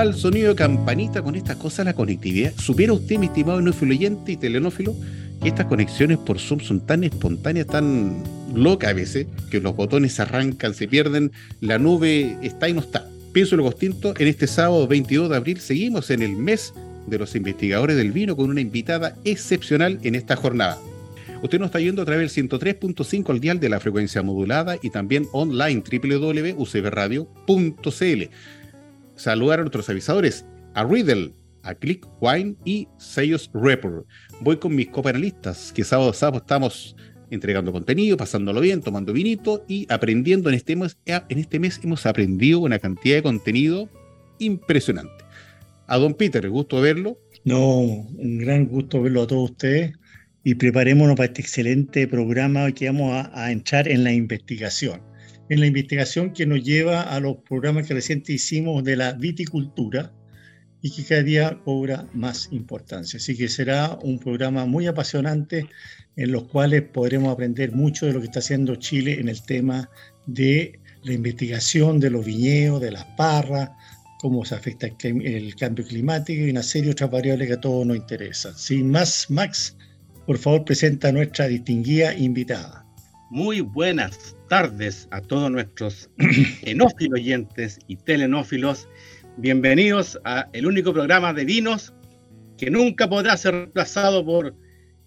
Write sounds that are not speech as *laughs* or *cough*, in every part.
Al sonido de campanita con estas cosas la conectividad. ¿Supiera usted, mi estimado oyente y telenófilo, que estas conexiones por Zoom son tan espontáneas, tan locas a veces, que los botones se arrancan, se pierden, la nube está y no está? Pienso lo distinto, en este sábado 22 de abril seguimos en el mes de los investigadores del vino con una invitada excepcional en esta jornada. Usted nos está yendo a través del 103.5 al dial de la frecuencia modulada y también online www.ucbradio.cl saludar a nuestros avisadores, a Riddle, a Click Wine y Sellos Report. Voy con mis copanelistas, que sábado a sábado estamos entregando contenido, pasándolo bien, tomando vinito y aprendiendo. En este, mes, en este mes hemos aprendido una cantidad de contenido impresionante. A don Peter, gusto verlo. No, un gran gusto verlo a todos ustedes y preparémonos para este excelente programa que vamos a entrar en la investigación en la investigación que nos lleva a los programas que recientemente hicimos de la viticultura y que cada día cobra más importancia. Así que será un programa muy apasionante en los cuales podremos aprender mucho de lo que está haciendo Chile en el tema de la investigación de los viñedos, de las parras, cómo se afecta el cambio climático y una serie de otras variables que a todos nos interesan. Sin más, Max, por favor presenta a nuestra distinguida invitada. Muy buenas tardes a todos nuestros *clears throat* enófilos oyentes y telenófilos. Bienvenidos a el único programa de vinos que nunca podrá ser reemplazado por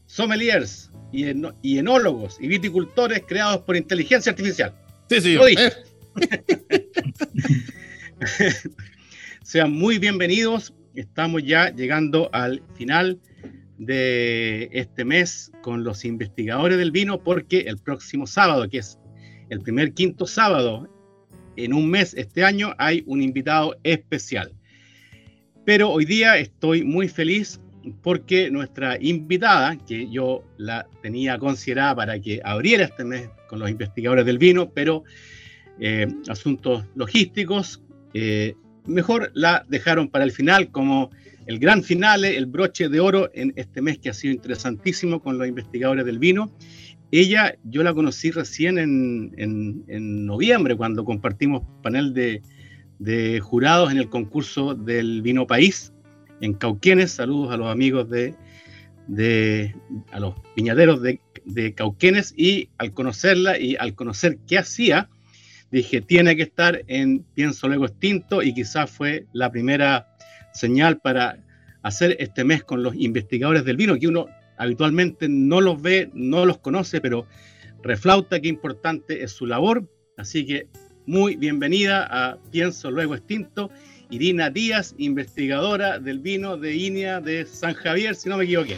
sommeliers y, enólogos y viticultores creados por inteligencia artificial. Sí, sí. *laughs* Sean muy bienvenidos. Estamos ya llegando al final de este mes con los investigadores del vino porque el próximo sábado, que es el primer quinto sábado en un mes este año, hay un invitado especial. Pero hoy día estoy muy feliz porque nuestra invitada, que yo la tenía considerada para que abriera este mes con los investigadores del vino, pero eh, asuntos logísticos, eh, mejor la dejaron para el final como el gran finale, el broche de oro en este mes que ha sido interesantísimo con los investigadores del vino. Ella, yo la conocí recién en, noviembre, cuando compartimos panel de, jurados en el concurso del Vino País en Cauquenes. Saludos a los amigos de, de a los viñaderos de, de Cauquenes. Y al conocerla y al conocer qué hacía, dije, tiene que estar en Pienso Luego Extinto y quizás fue la primera señal para hacer este mes con los investigadores del vino, que uno habitualmente no los ve, no los conoce, pero reflauta qué importante es su labor. Así que muy bienvenida a Pienso Luego Extinto, Irina Díaz, investigadora del vino de INEA de San Javier, si no me equivoqué.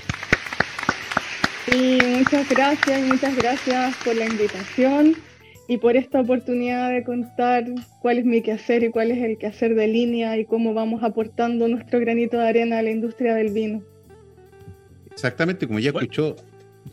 Sí, muchas gracias, muchas gracias por la invitación y por esta oportunidad de contar cuál es mi quehacer y cuál es el quehacer de línea y cómo vamos aportando nuestro granito de arena a la industria del vino. Exactamente, como ya escuchó,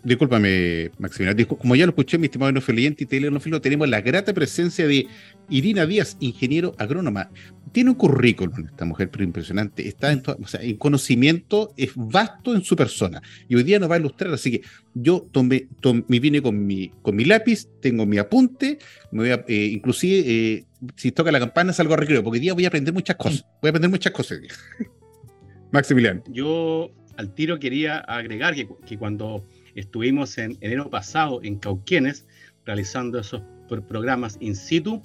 discúlpame, Maximiliano, como ya lo escuché, mi estimado enofiliente y telenófilo, tenemos la grata presencia de Irina Díaz, ingeniero agrónoma. Tiene un currículum esta mujer, pero impresionante. Está en, o sea, en conocimiento, es vasto en su persona. Y hoy día nos va a ilustrar. Así que yo tomé, me vine con mi, con mi lápiz, tengo mi apunte, me voy a, eh, inclusive, eh, si toca la campana, salgo a recreo, porque hoy día voy a aprender muchas cosas. Voy a aprender muchas cosas. *laughs* Maximiliano. Yo al tiro quería agregar que, que cuando estuvimos en enero pasado en Cauquenes realizando esos programas in situ,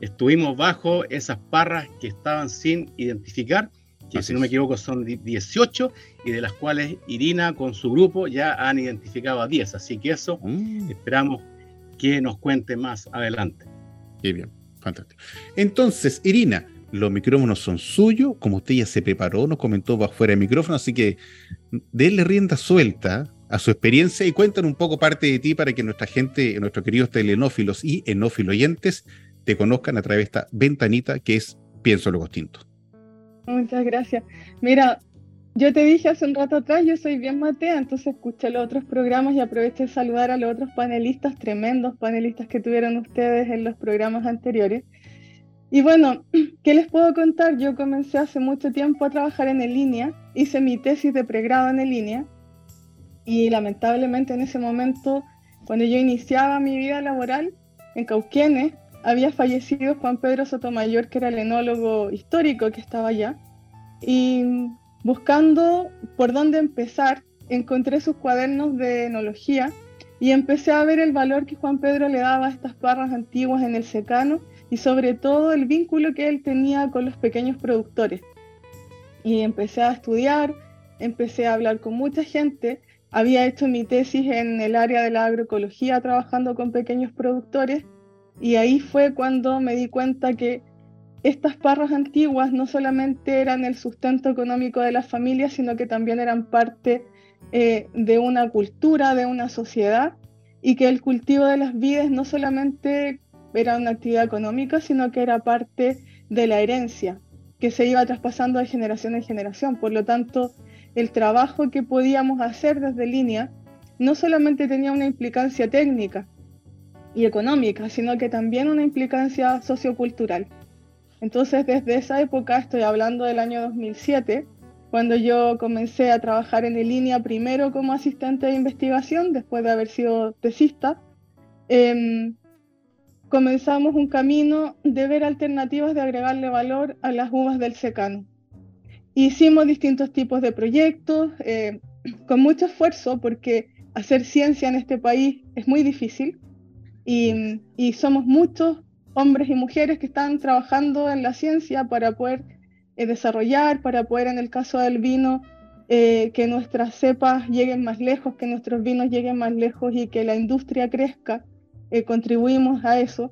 estuvimos bajo esas parras que estaban sin identificar, que si no me equivoco son 18, y de las cuales Irina con su grupo ya han identificado a 10. Así que eso mm. esperamos que nos cuente más adelante. Qué bien, fantástico. Entonces, Irina, los micrófonos son suyos, como usted ya se preparó, nos comentó fuera de micrófono, así que denle rienda suelta a su experiencia y cuentan un poco parte de ti para que nuestra gente, nuestros queridos telenófilos y enófilos oyentes te conozcan a través de esta ventanita que es Pienso lo Distinto. Muchas gracias. Mira, yo te dije hace un rato atrás, yo soy bien matea, entonces escuché los otros programas y aproveché de saludar a los otros panelistas, tremendos panelistas que tuvieron ustedes en los programas anteriores. Y bueno, *clears throat* ¿qué les puedo contar? Yo comencé hace mucho tiempo a trabajar en línea, hice mi tesis de pregrado en línea y lamentablemente en ese momento, cuando yo iniciaba mi vida laboral en Cauquenes, había fallecido Juan Pedro Sotomayor, que era el enólogo histórico que estaba allá. Y buscando por dónde empezar, encontré sus cuadernos de enología y empecé a ver el valor que Juan Pedro le daba a estas parras antiguas en el secano y sobre todo el vínculo que él tenía con los pequeños productores. Y empecé a estudiar, empecé a hablar con mucha gente había hecho mi tesis en el área de la agroecología trabajando con pequeños productores y ahí fue cuando me di cuenta que estas parras antiguas no solamente eran el sustento económico de las familias, sino que también eran parte eh, de una cultura, de una sociedad, y que el cultivo de las vides no solamente era una actividad económica, sino que era parte de la herencia, que se iba traspasando de generación en generación. Por lo tanto, el trabajo que podíamos hacer desde línea no solamente tenía una implicancia técnica y económica, sino que también una implicancia sociocultural. Entonces, desde esa época, estoy hablando del año 2007, cuando yo comencé a trabajar en línea primero como asistente de investigación, después de haber sido tesista, em, comenzamos un camino de ver alternativas de agregarle valor a las uvas del secano. Hicimos distintos tipos de proyectos eh, *clears throat* con mucho esfuerzo porque hacer ciencia en este país es muy difícil y, somos muchos hombres y mujeres que están trabajando en la ciencia para poder eh, desarrollar, para poder en el caso del vino, eh, que nuestras cepas lleguen más lejos, que nuestros vinos lleguen más lejos y que la industria crezca. Contribuimos a eso.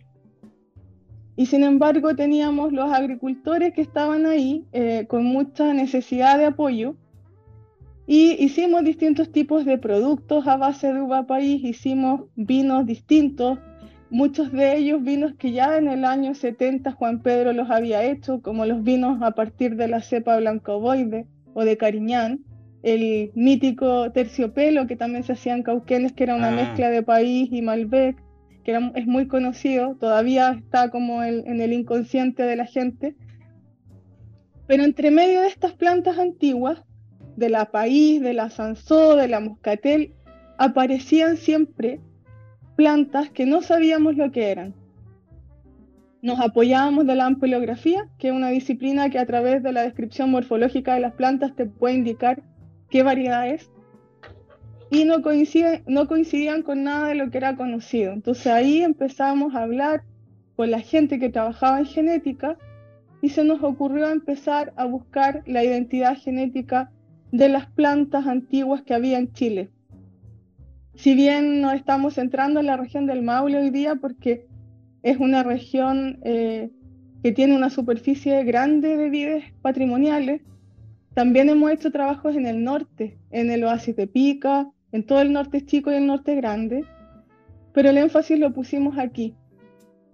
Y sin embargo teníamos los agricultores que estaban ahí eh, con mucha necesidad de apoyo y hicimos distintos tipos de productos a base de uva país, hicimos vinos distintos, muchos de ellos vinos que ya en el año 70 Juan Pedro los había hecho, como los vinos a partir de la cepa blancoboide o de Cariñán, el mítico terciopelo que también se hacía en Cauquenes, que era una ah. mezcla de país y Malbec, que es muy conocido, todavía está como en el inconsciente de la gente. Pero entre medio de estas plantas antiguas, de la país, de la sansó, de la moscatel, aparecían siempre plantas que no sabíamos lo que eran. Nos apoyábamos de la ampliografía, que es una disciplina que a través de la descripción morfológica de las plantas te puede indicar qué variedad es, y no, no coincidían con nada de lo que era conocido. Entonces ahí empezamos a hablar con la gente que trabajaba en genética y se nos ocurrió empezar a buscar la identidad genética de las plantas antiguas que había en Chile. Si bien nos estamos centrando en la región del Maule hoy día porque es una región eh, que tiene una superficie grande de vides patrimoniales, también hemos hecho trabajos en el norte, en el oasis de Pica, en todo el norte chico y el norte grande, pero el énfasis lo pusimos aquí.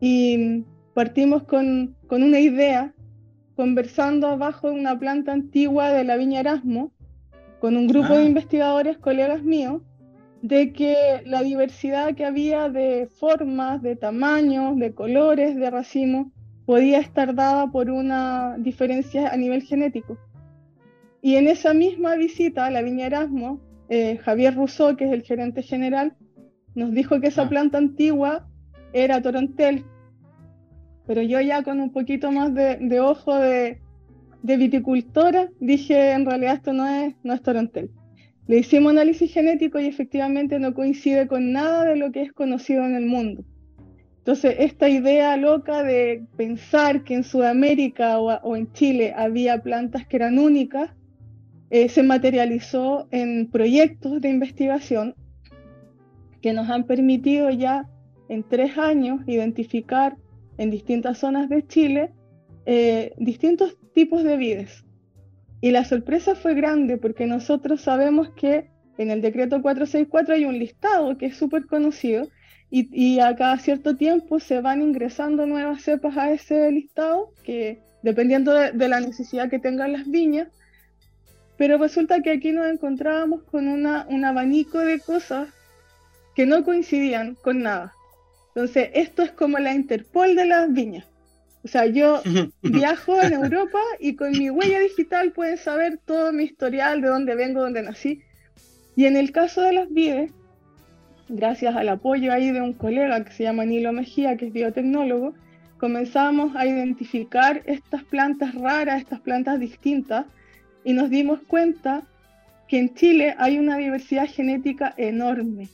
Y partimos con, una idea, conversando abajo de una planta antigua de la Viña Erasmo, con un grupo de ah. investigadores, colegas míos, de que la diversidad que había de formas, de tamaños, de colores de racimo, podía estar dada por una diferencia a nivel genético. Y en esa misma visita a la Viña Erasmo, eh, Javier Rousseau, que es el gerente general, nos dijo que esa ah. planta antigua era torontel, pero yo ya con un poquito más de, ojo de, viticultora dije en realidad esto no es, no es torontel. Le hicimos análisis genético y efectivamente no coincide con nada de lo que es conocido en el mundo. Entonces, esta idea loca de pensar que en Sudamérica o en Chile había plantas que eran únicas, eh, se materializó en proyectos de investigación que nos han permitido ya en tres años identificar en distintas zonas de Chile eh, distintos tipos de vides. Y la sorpresa fue grande porque nosotros sabemos que en el decreto 464 hay un listado que es súper conocido y, a cada cierto tiempo se van ingresando nuevas cepas a ese listado, que dependiendo de, la necesidad que tengan las viñas, pero resulta que aquí nos encontrábamos con una, un abanico de cosas que no coincidían con nada. Entonces, esto es como la Interpol de las viñas. O sea, yo *laughs* viajo en Europa y con mi huella digital pueden saber todo mi historial, de dónde vengo, dónde nací. Y en el caso de las vides, gracias al apoyo ahí de un colega que se llama Nilo Mejía, que es biotecnólogo, comenzamos a identificar estas plantas raras, estas plantas distintas, y nos dimos cuenta que en Chile hay una diversidad genética enorme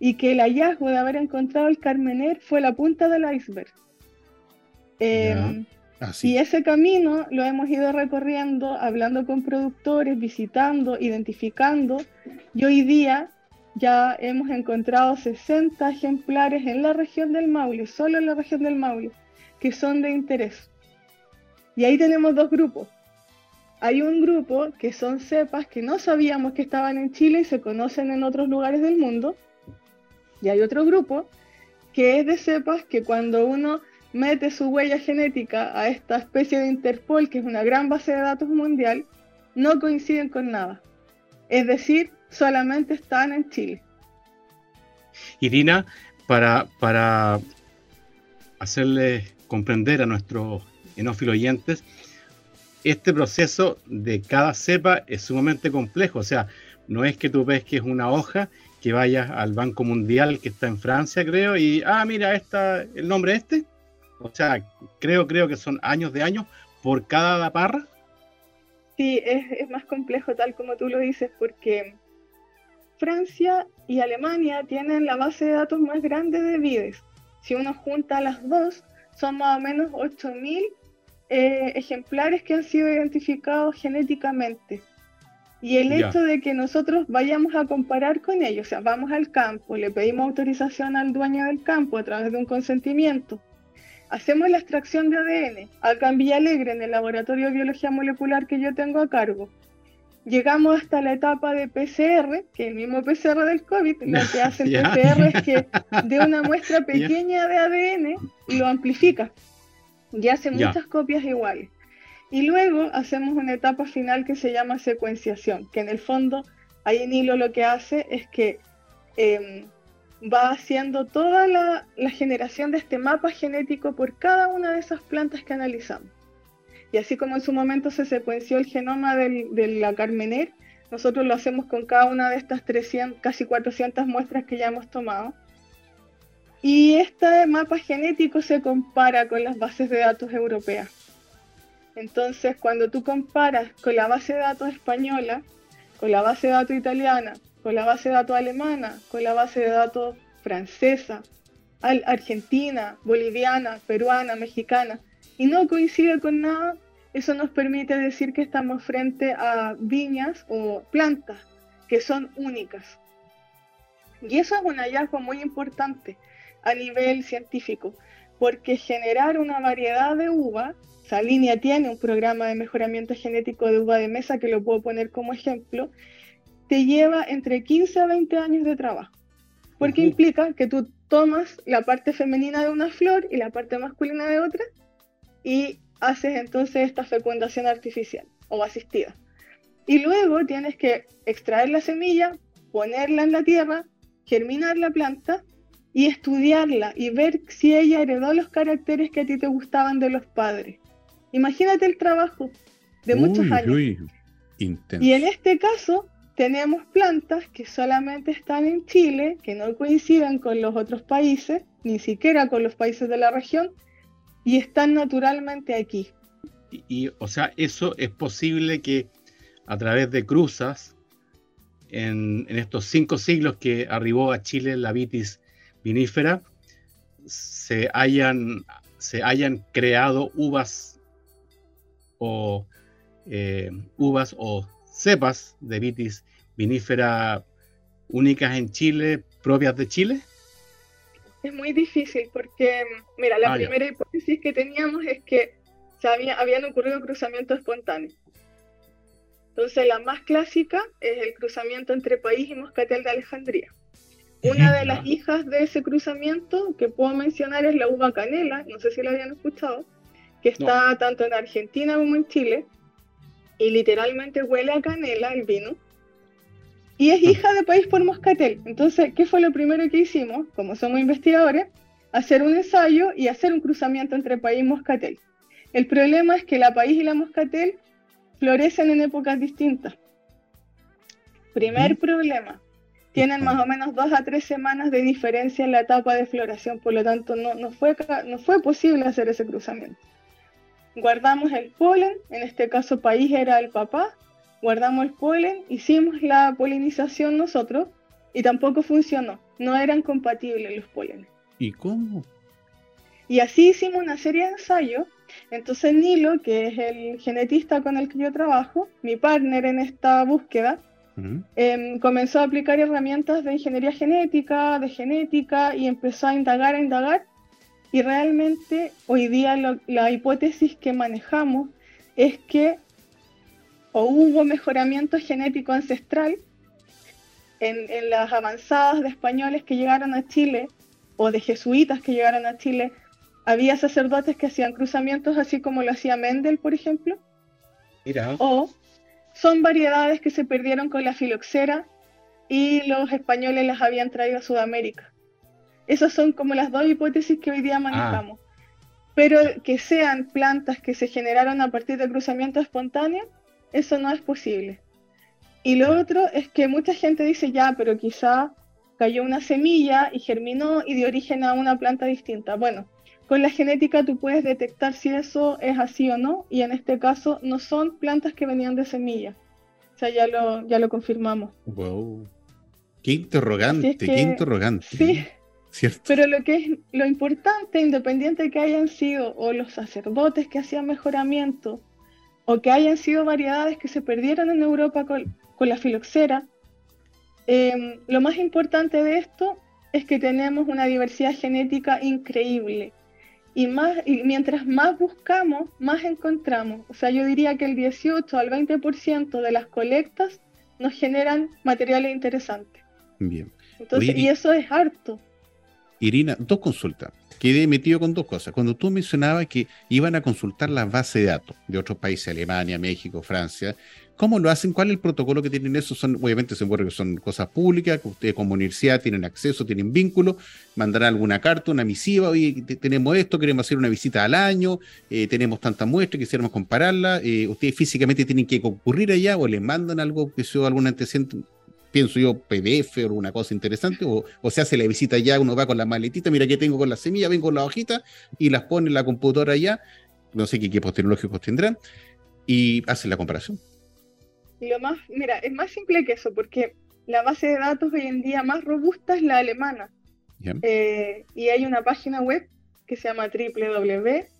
y que el hallazgo de haber encontrado el Carmener fue la punta del iceberg. Em, y ese camino lo hemos ido recorriendo, hablando con productores, visitando, identificando, y hoy día ya hemos encontrado 60 ejemplares en la región del Maule, solo en la región del Maule, que son de interés. Y ahí tenemos dos grupos. Hay un grupo que son cepas que no sabíamos que estaban en Chile y se conocen en otros lugares del mundo, y hay otro grupo que es de cepas que cuando uno mete su huella genética a esta especie de Interpol, que es una gran base de datos mundial, no coinciden con nada. Es decir, solamente están en Chile. Irina, para, para hacerle comprender a nuestros enófilos oyentes, este proceso de cada cepa es sumamente complejo. O sea, no es que tú ves que es una hoja que vayas al Banco Mundial que está en Francia, creo, y, ah, mira, esta, el nombre este. O sea, creo, creo que son años de años por cada parra. Sí, es, más complejo tal como tú lo dices, porque Francia y Alemania tienen la base de datos más grande de vides. Si uno junta las dos, son más o menos 8.000 eh, ejemplares que han sido identificados genéticamente. Y el hecho de que nosotros vayamos a comparar con ellos, o sea, vamos al campo, le pedimos autorización al dueño del campo a través de un consentimiento, hacemos la extracción de ADN acá en Villalegre, en el laboratorio de biología molecular que yo tengo a cargo. Llegamos hasta la etapa de PCR, que es el mismo PCR del COVID, lo que *laughs* hace el PCR es que *laughs* de una muestra pequeña de ADN lo amplifica y hace muchas copias iguales. Y luego hacemos una etapa final que se llama secuenciación, que en el fondo ahí en hilo lo que hace es que em, va haciendo toda la, generación de este mapa genético por cada una de esas plantas que analizamos. Y así como en su momento se secuenció el genoma de la Carmener, nosotros lo hacemos con cada una de estas 300, casi 400 muestras que ya hemos tomado. Y este mapa genético se compara con las bases de datos europeas. Entonces, cuando tú comparas con la base de datos española, con la base de datos italiana, con la base de datos alemana, con la base de datos francesa, argentina, boliviana, peruana, mexicana, y no coincide con nada, eso nos permite decir que estamos frente a viñas o plantas que son únicas. Y eso es un hallazgo muy importante a nivel científico, porque generar una variedad de uva línea tiene un programa de mejoramiento genético de uva de mesa que lo puedo poner como ejemplo, te lleva entre 15 a 20 años de trabajo. Porque implica que tú tomas la parte femenina de una flor y la parte masculina de otra y haces entonces esta fecundación artificial o asistida. Y luego tienes que extraer la semilla, ponerla en la tierra, germinar la planta y estudiarla y ver si ella heredó los caracteres que a ti te gustaban de los padres. Imagínate el trabajo de muchos años. y en este caso tenemos plantas que solamente están en Chile, que no coinciden con los otros países, ni siquiera con los países de la región, y están naturalmente aquí. Y, o sea, eso es posible que a través de cruzas, en, en, estos cinco siglos que arribó a Chile la vitis vinífera, se hayan, se hayan creado uvas o eh, uvas o cepas de vitis vinífera únicas en Chile, propias de Chile? Es muy difícil porque, mira, la ah, primera hipótesis que teníamos es que se había, habían ocurrido cruzamientos espontáneos. Entonces, la más clásica es el cruzamiento entre país y moscatel de Alejandría. Una de las hijas de ese cruzamiento que puedo mencionar es la uva canela, no sé si la habían escuchado, que está tanto en Argentina como en Chile, y literalmente huele a canela el vino, y es hija de país por moscatel. Entonces, ¿qué fue lo primero que hicimos? Como somos investigadores, hacer un ensayo y hacer un cruzamiento entre país y moscatel. El problema es que la país y la moscatel florecen en épocas distintas. Primer problema, tienen más o menos dos a tres semanas de diferencia en la etapa de floración, por lo tanto no, no, fue, no fue posible hacer ese cruzamiento. Guardamos el polen, en este caso país era el papá, guardamos el polen, hicimos la polinización nosotros y tampoco funcionó, no eran compatibles los pólenes. ¿Y cómo? Y así hicimos una serie de ensayos. Entonces Nilo, que es el genetista con el que yo trabajo, mi partner en esta búsqueda, em, comenzó a aplicar herramientas de ingeniería genética, de genética, y empezó a indagar, a indagar. Y realmente hoy día la hipótesis que manejamos es que o hubo mejoramiento genético ancestral en, en las avanzadas de españoles que llegaron a Chile o de jesuitas que llegaron a Chile, había sacerdotes que hacían cruzamientos así como lo hacía Mendel, por ejemplo. Mira. O son variedades que se perdieron con la filoxera y los españoles las habían traído a Sudamérica. Esas son como las dos hipótesis que hoy día manejamos. Pero que sean plantas que se generaron a partir de cruzamiento espontáneo, eso no es posible. Y lo otro es que mucha gente dice, ya, pero quizá cayó una semilla y germinó y dio origen a una planta distinta. Bueno, con la genética tú puedes detectar si eso es así o no, y en este caso no son plantas que venían de semilla. O sea, ya lo, ya lo confirmamos. Wow. Qué interrogante, qué interrogante. Sí. ¿Cierto? Pero lo que es lo importante, independiente de que hayan sido o los sacerdotes que hacían mejoramiento, o que hayan sido variedades que se perdieron en Europa con, con la filoxera, Em, lo más importante de esto es que tenemos una diversidad genética increíble. Y, más, y mientras más buscamos, más encontramos. O sea, yo diría que el 18 al 20% de las colectas nos generan materiales interesantes. Bien. Entonces, y eso es harto. Irina, dos consultas. Quedé metido con dos cosas. Cuando tú mencionabas que iban a consultar la base de datos de otros países, Alemania, México, Francia, ¿Cómo lo hacen? ¿Cuál es el protocolo que tienen eso? Obviamente se que son cosas públicas, que ustedes como universidad tienen acceso, tienen vínculo, mandarán alguna carta, una misiva, tenemos esto, queremos hacer una visita al año, eh, tenemos tanta muestra, quisiéramos compararla, eh, ustedes físicamente tienen que concurrir allá o les mandan algo, que sea algún antecedente, pienso yo, PDF o alguna cosa interesante, o, se hace la visita allá, uno va con la maletita, mira que tengo con la semilla, vengo con la hojita y las pone en la computadora allá, no sé qué equipos tecnológicos tendrán, y hacen la comparación lo más, mira, es más simple que eso, porque la base de datos hoy en día más robusta es la alemana. Eh, y hay una página web que se llama www.vivc.eu,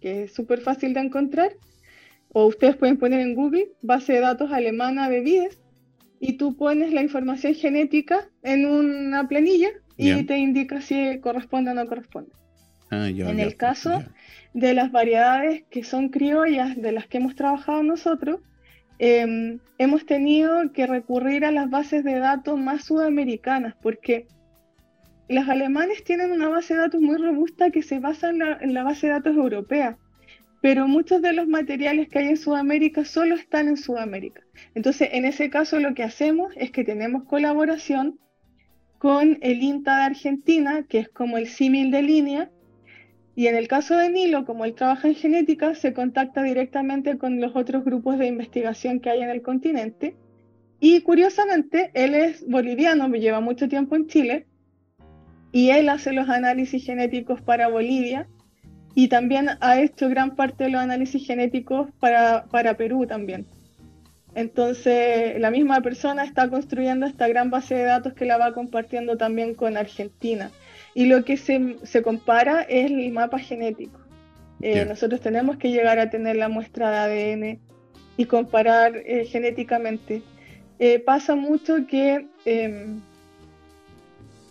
que es súper fácil de encontrar. O ustedes pueden poner en Google base de datos alemana de vides y tú pones la información genética en una planilla y te indica si corresponde o no corresponde. Ah, en el caso de las variedades que son criollas de las que hemos trabajado nosotros, em, hemos tenido que recurrir a las bases de datos más sudamericanas, porque los alemanes tienen una base de datos muy robusta que se basa en la, en la base de datos europea, pero muchos de los materiales que hay en Sudamérica solo están en Sudamérica. Entonces, en ese caso lo que hacemos es que tenemos colaboración con el INTA de Argentina, que es como el símil de línea, y en el caso de Nilo, como él trabaja en genética, se contacta directamente con los otros grupos de investigación que hay en el continente. Y curiosamente, él es boliviano, lleva mucho tiempo en Chile, y él hace los análisis genéticos para Bolivia, y también ha hecho gran parte de los análisis genéticos para, para Perú también. Entonces, la misma persona está construyendo esta gran base de datos que la va compartiendo también con Argentina y lo que se, se compara es el mapa genético. Eh, nosotros tenemos que llegar a tener la muestra de ADN y comparar eh, genéticamente. Eh, pasa mucho que em,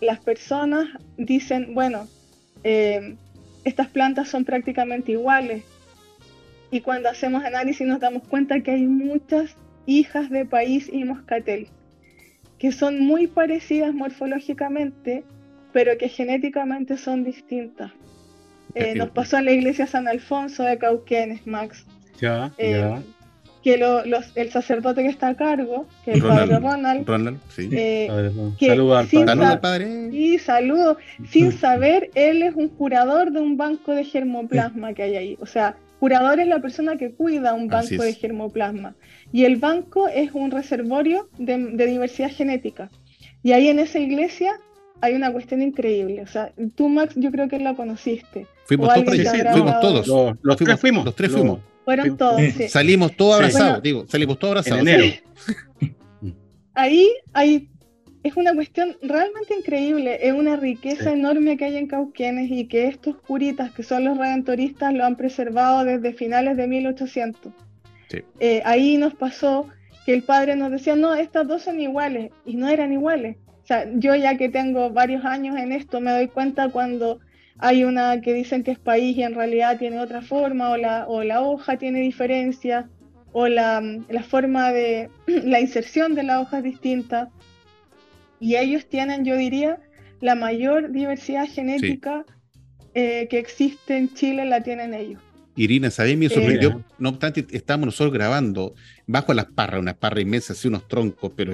las personas dicen, bueno, em, estas plantas son prácticamente iguales, y cuando hacemos análisis nos damos cuenta que hay muchas hijas de país y moscatel que son muy parecidas morfológicamente, pero que genéticamente son distintas. Eh, nos pasó en la iglesia San Alfonso de Cauquenes, Max. Ya, eh, ya. Que el sacerdote que está a cargo, que el padre Ronald. Ronald, sí. Eh, saludo al padre. Saludo al padre. Sí, saludo. Sin saber, él es un curador de un banco de germoplasma que hay ahí. O sea, curador es la persona que cuida un banco de germoplasma. Y el banco es un reservorio de, de diversidad genética. Y ahí en esa iglesia hay una cuestión increíble. O sea, tú, Max, yo creo que la conociste. Fuimos todos, fuimos todos. Los, tres fuimos. Los tres fuimos. Fueron todos. Sí. Salimos todos abrazados, digo, salimos todos abrazados. En enero. Ahí hay, es una cuestión realmente increíble. Es una riqueza enorme que hay en Cauquenes y que estos curitas, que son los redentoristas, lo han preservado desde finales de 1800. Eh, ahí nos pasó que el padre nos decía, no, estas dos son iguales, y no eran iguales sea, yo ya que tengo varios años en esto, me doy cuenta cuando hay una que dicen que es país y en realidad tiene otra forma, o la, o la hoja tiene diferencia, o la, la forma de *clears throat* la inserción de la hoja es distinta. Y ellos tienen, yo diría, la mayor diversidad genética eh, que existe en Chile, la tienen ellos. Irina, ¿sabes? Me sorprendió. Eh, no obstante, estábamos nosotros grabando bajo las parras, unas parras inmensas, así unos troncos, pero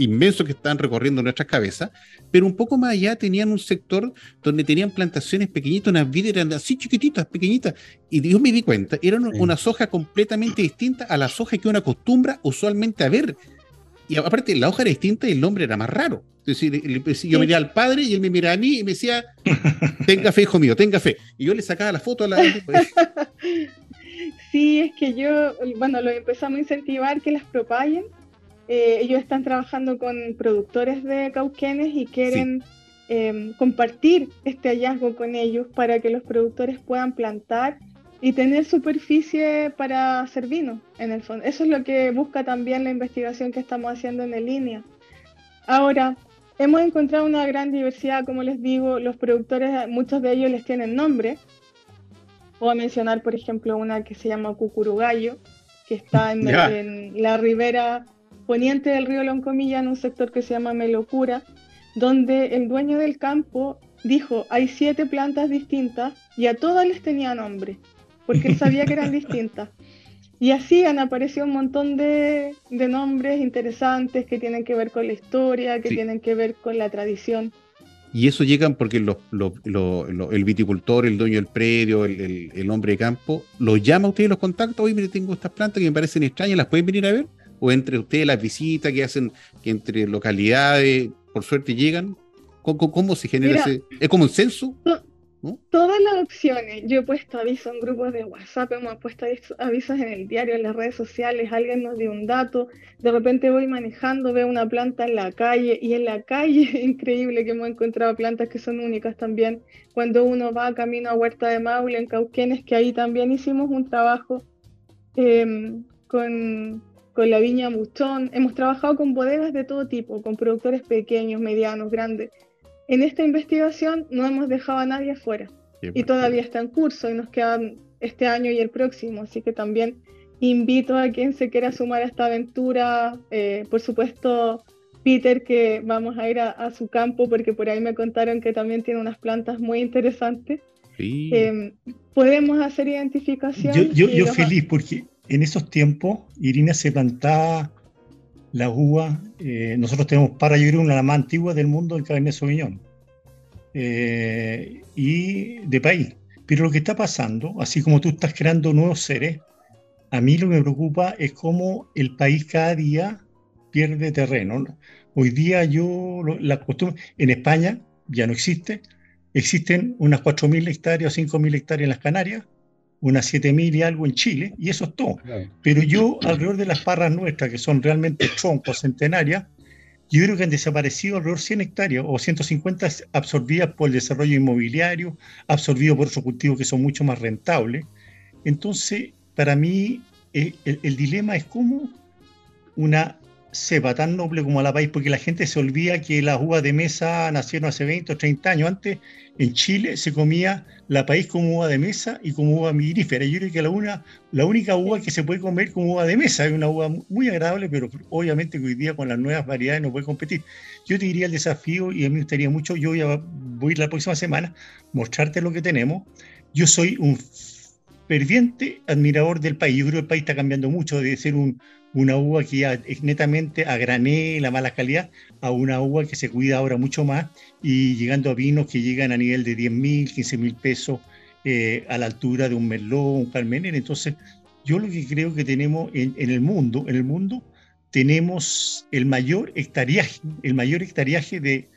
inmensos que estaban recorriendo nuestras cabezas, pero un poco más allá tenían un sector donde tenían plantaciones pequeñitas, unas vides eran así chiquititas, pequeñitas, y yo me di cuenta, eran una soja completamente distinta a la soja que uno acostumbra usualmente a ver. Y aparte, la hoja era distinta y el nombre era más raro. Es decir, yo miré al padre y él me miraba a mí y me decía, tenga fe, hijo mío, tenga fe. Y yo le sacaba la foto a la... *laughs* Sí, es que yo, bueno, lo empezamos a incentivar que las propaguen eh, ellos están trabajando con productores de cauquenes y quieren em, compartir este hallazgo con ellos para que los productores puedan plantar y tener superficie para hacer vino, en el fondo. Eso es lo que busca también la investigación que estamos haciendo en línea. Ahora, hemos encontrado una gran diversidad, como les digo, los productores, muchos de ellos les tienen nombre. Puedo mencionar, por ejemplo, una que se llama Cucurugallo, que está en, en la ribera poniente del río Loncomilla, en un sector que se llama Melocura, donde el dueño del campo dijo, hay siete plantas distintas y a todas les tenía nombre, porque él sabía que eran *laughs* distintas. Y así han aparecido un montón de, nombres interesantes que tienen que ver con la historia, que tienen que ver con la tradición. Y eso llegan porque el viticultor, el dueño del predio, el, hombre de campo, los llama a ustedes, los contacta, oye, mire, tengo estas plantas que me parecen extrañas, ¿las pueden venir a ver? O entre ustedes las visitas que hacen, que entre localidades, por suerte llegan? ¿Cómo, se genera ese? ¿Es como un censo? Todas las opciones. Yo he puesto avisos en grupos de WhatsApp, hemos puesto avisos en el diario, en las redes sociales, alguien nos dio un dato, de repente voy manejando, veo una planta en la calle y en la calle *laughs* increíble que hemos encontrado plantas que son únicas también. Cuando uno va camino a Huerta de Maule, en Cauquenes, que ahí también hicimos un trabajo em, con, con la viña Muchón, hemos trabajado con bodegas de todo tipo, con productores pequeños, medianos, grandes. En esta investigación no hemos dejado a nadie afuera y todavía está en curso y nos quedan este año y el próximo, así que también invito a quien se quiera sumar a esta aventura, eh, por supuesto Peter que vamos a ir a, su campo porque por ahí me contaron que también tiene unas plantas muy interesantes. Em, podemos hacer identificación. Yo, yo, feliz porque en esos tiempos, Irina se plantaba la uva. Eh, nosotros tenemos para, creo, una de más antiguas del mundo en Cabernet Sauvignon. Eh, y de país. Pero lo que está pasando, así como tú estás creando nuevos seres, a mí lo que me preocupa es cómo el país cada día pierde terreno. Hoy día yo, la costumbre, en España ya no existe, existen unas 4.000 hectáreas o 5.000 hectáreas en las Canarias, unas 7.000 y algo en Chile, y eso es todo. Pero yo, alrededor de las parras nuestras, que son realmente troncos centenarias, yo creo que han desaparecido alrededor de 100 hectáreas o 150 absorbidas por el desarrollo inmobiliario, absorbidos por otros cultivos que son mucho más rentables. Entonces, para mí, eh, el, dilema es cómo una cepa tan noble como la país, porque la gente se olvida que las uvas de mesa nacieron hace 20 o 30 años. Antes en Chile se comía la país como uva de mesa y como uva mirífera. Yo creo que la, una, la única uva que se puede comer como uva de mesa es una uva muy agradable, pero obviamente hoy día con las nuevas variedades no puede competir. Yo te diría el desafío, y a mí me gustaría mucho, yo voy a, voy a ir la próxima semana, mostrarte lo que tenemos. Yo soy un ferviente admirador del país. Yo creo que el país está cambiando mucho de ser un, una uva que ya es netamente a granel, la mala calidad, a una uva que se cuida ahora mucho más y llegando a vinos que llegan a nivel de 10 mil, 15 mil pesos eh, a la altura de un Merlot, un Carmener. Entonces, yo lo que creo que tenemos en, el mundo, en el mundo, tenemos el mayor hectariaje, el mayor hectariaje de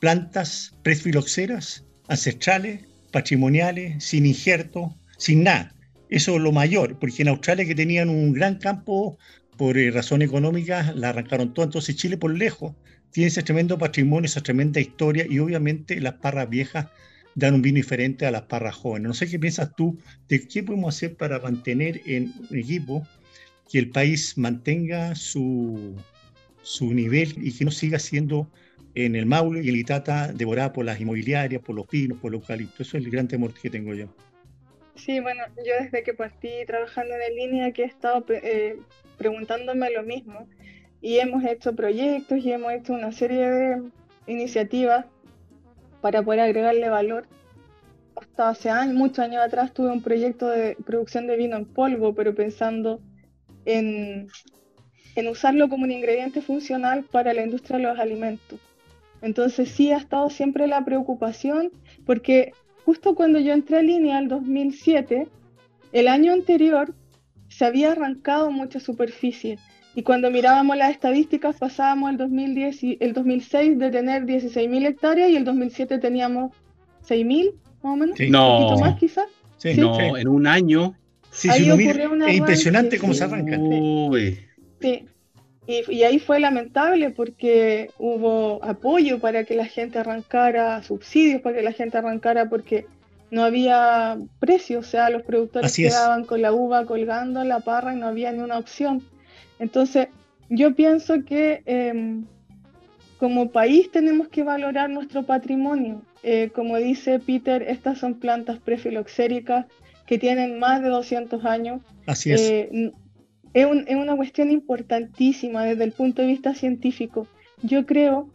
plantas presfiloxeras, ancestrales, patrimoniales, sin injerto, sin nada. Eso es lo mayor, porque en Australia que tenían un gran campo por eh, razones económicas la arrancaron todo. Entonces Chile por lejos tiene ese tremendo patrimonio, esa tremenda historia y obviamente las parras viejas dan un vino diferente a las parras jóvenes. No sé qué piensas tú de qué podemos hacer para mantener en equipo que el país mantenga su, su nivel y que no siga siendo en el Maule y el Itata devorada por las inmobiliarias, por los pinos, por los eucaliptos. Eso es el gran temor que tengo yo. Sí, bueno, yo desde que partí trabajando en línea que he estado eh, preguntándome lo mismo y hemos hecho proyectos y hemos hecho una serie de iniciativas para poder agregarle valor. Hasta hace años, muchos años atrás tuve un proyecto de producción de vino en polvo, pero pensando en, en usarlo como un ingrediente funcional para la industria de los alimentos. Entonces sí ha estado siempre la preocupación, porque justo cuando yo entré a línea, el 2007, el año anterior se había arrancado mucha superficie. Y cuando mirábamos las estadísticas, pasábamos el, 2010 y el 2006 de tener 16.000 hectáreas y el 2007 teníamos 6.000, más o menos. No. Un poquito más, quizás. Sí, No, en un año. Sí, ahí es impresionante cómo se arranca. Sí. Y, y, ahí fue lamentable porque hubo apoyo para que la gente arrancara, subsidios para que la gente arrancara, porque no había precio, o sea, los productores quedaban con la uva colgando en la parra y no había ni una opción. Entonces, yo pienso que em, como país tenemos que valorar nuestro patrimonio. Eh, como dice Peter, estas son plantas prefiloxéricas que tienen más de 200 años. Así es. Eh, es, una cuestión importantísima desde el punto de vista científico. Yo creo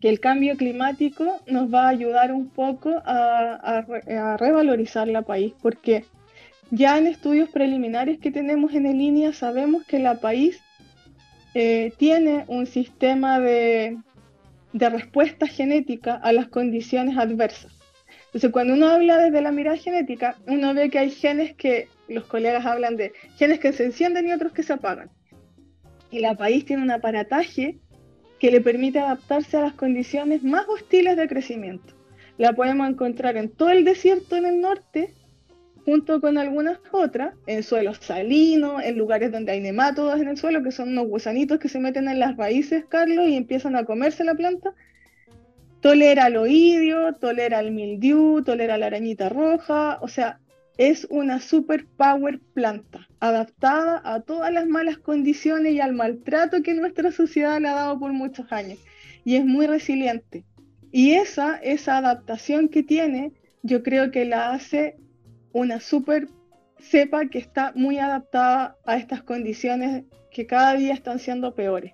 que el cambio climático nos va a ayudar un poco a, revalorizar la país, porque ya en estudios preliminares que tenemos en línea sabemos que la país eh, tiene un sistema de, de respuesta genética a las condiciones adversas. Entonces, cuando uno habla desde la mirada genética, uno ve que hay genes que los colegas hablan de genes que se encienden y otros que se apagan. Y la país tiene un aparataje que le permite adaptarse a las condiciones más hostiles de crecimiento. La podemos encontrar en todo el desierto en el norte, junto con algunas otras, en suelos salinos, en lugares donde hay nematodos en el suelo, que son unos gusanitos que se meten en las raíces, Carlos, y empiezan a comerse la planta. Tolera el oidio, tolera el mildiu, tolera la arañita roja, o sea, es una super power planta, adaptada a todas las malas condiciones y al maltrato que nuestra sociedad le ha dado por muchos años. Y es muy resiliente. Y esa, esa adaptación que tiene, yo creo que la hace una super cepa que está muy adaptada a estas condiciones que cada día están siendo peores.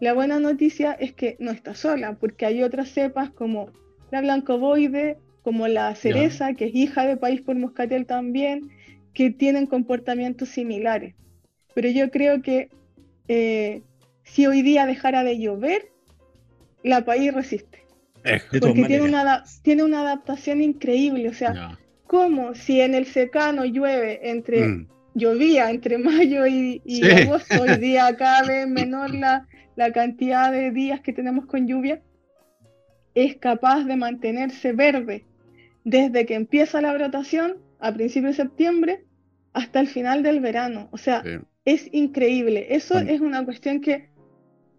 La buena noticia es que no está sola, porque hay otras cepas como la blancoboide, como la cereza, que es hija de País por Moscatel también, que tienen comportamientos similares. Pero yo creo que eh, si hoy día dejara de llover, la país resiste. porque tiene una, tiene una adaptación increíble. O sea, como si en el secano llueve entre. Mm. Llovía entre *laughs* mayo y, agosto, hoy día *laughs* cada vez menor la, la cantidad de días que tenemos con lluvia, es capaz de mantenerse verde desde que empieza la brotación a principios de septiembre hasta el final del verano. O sea, es increíble. Eso es una cuestión que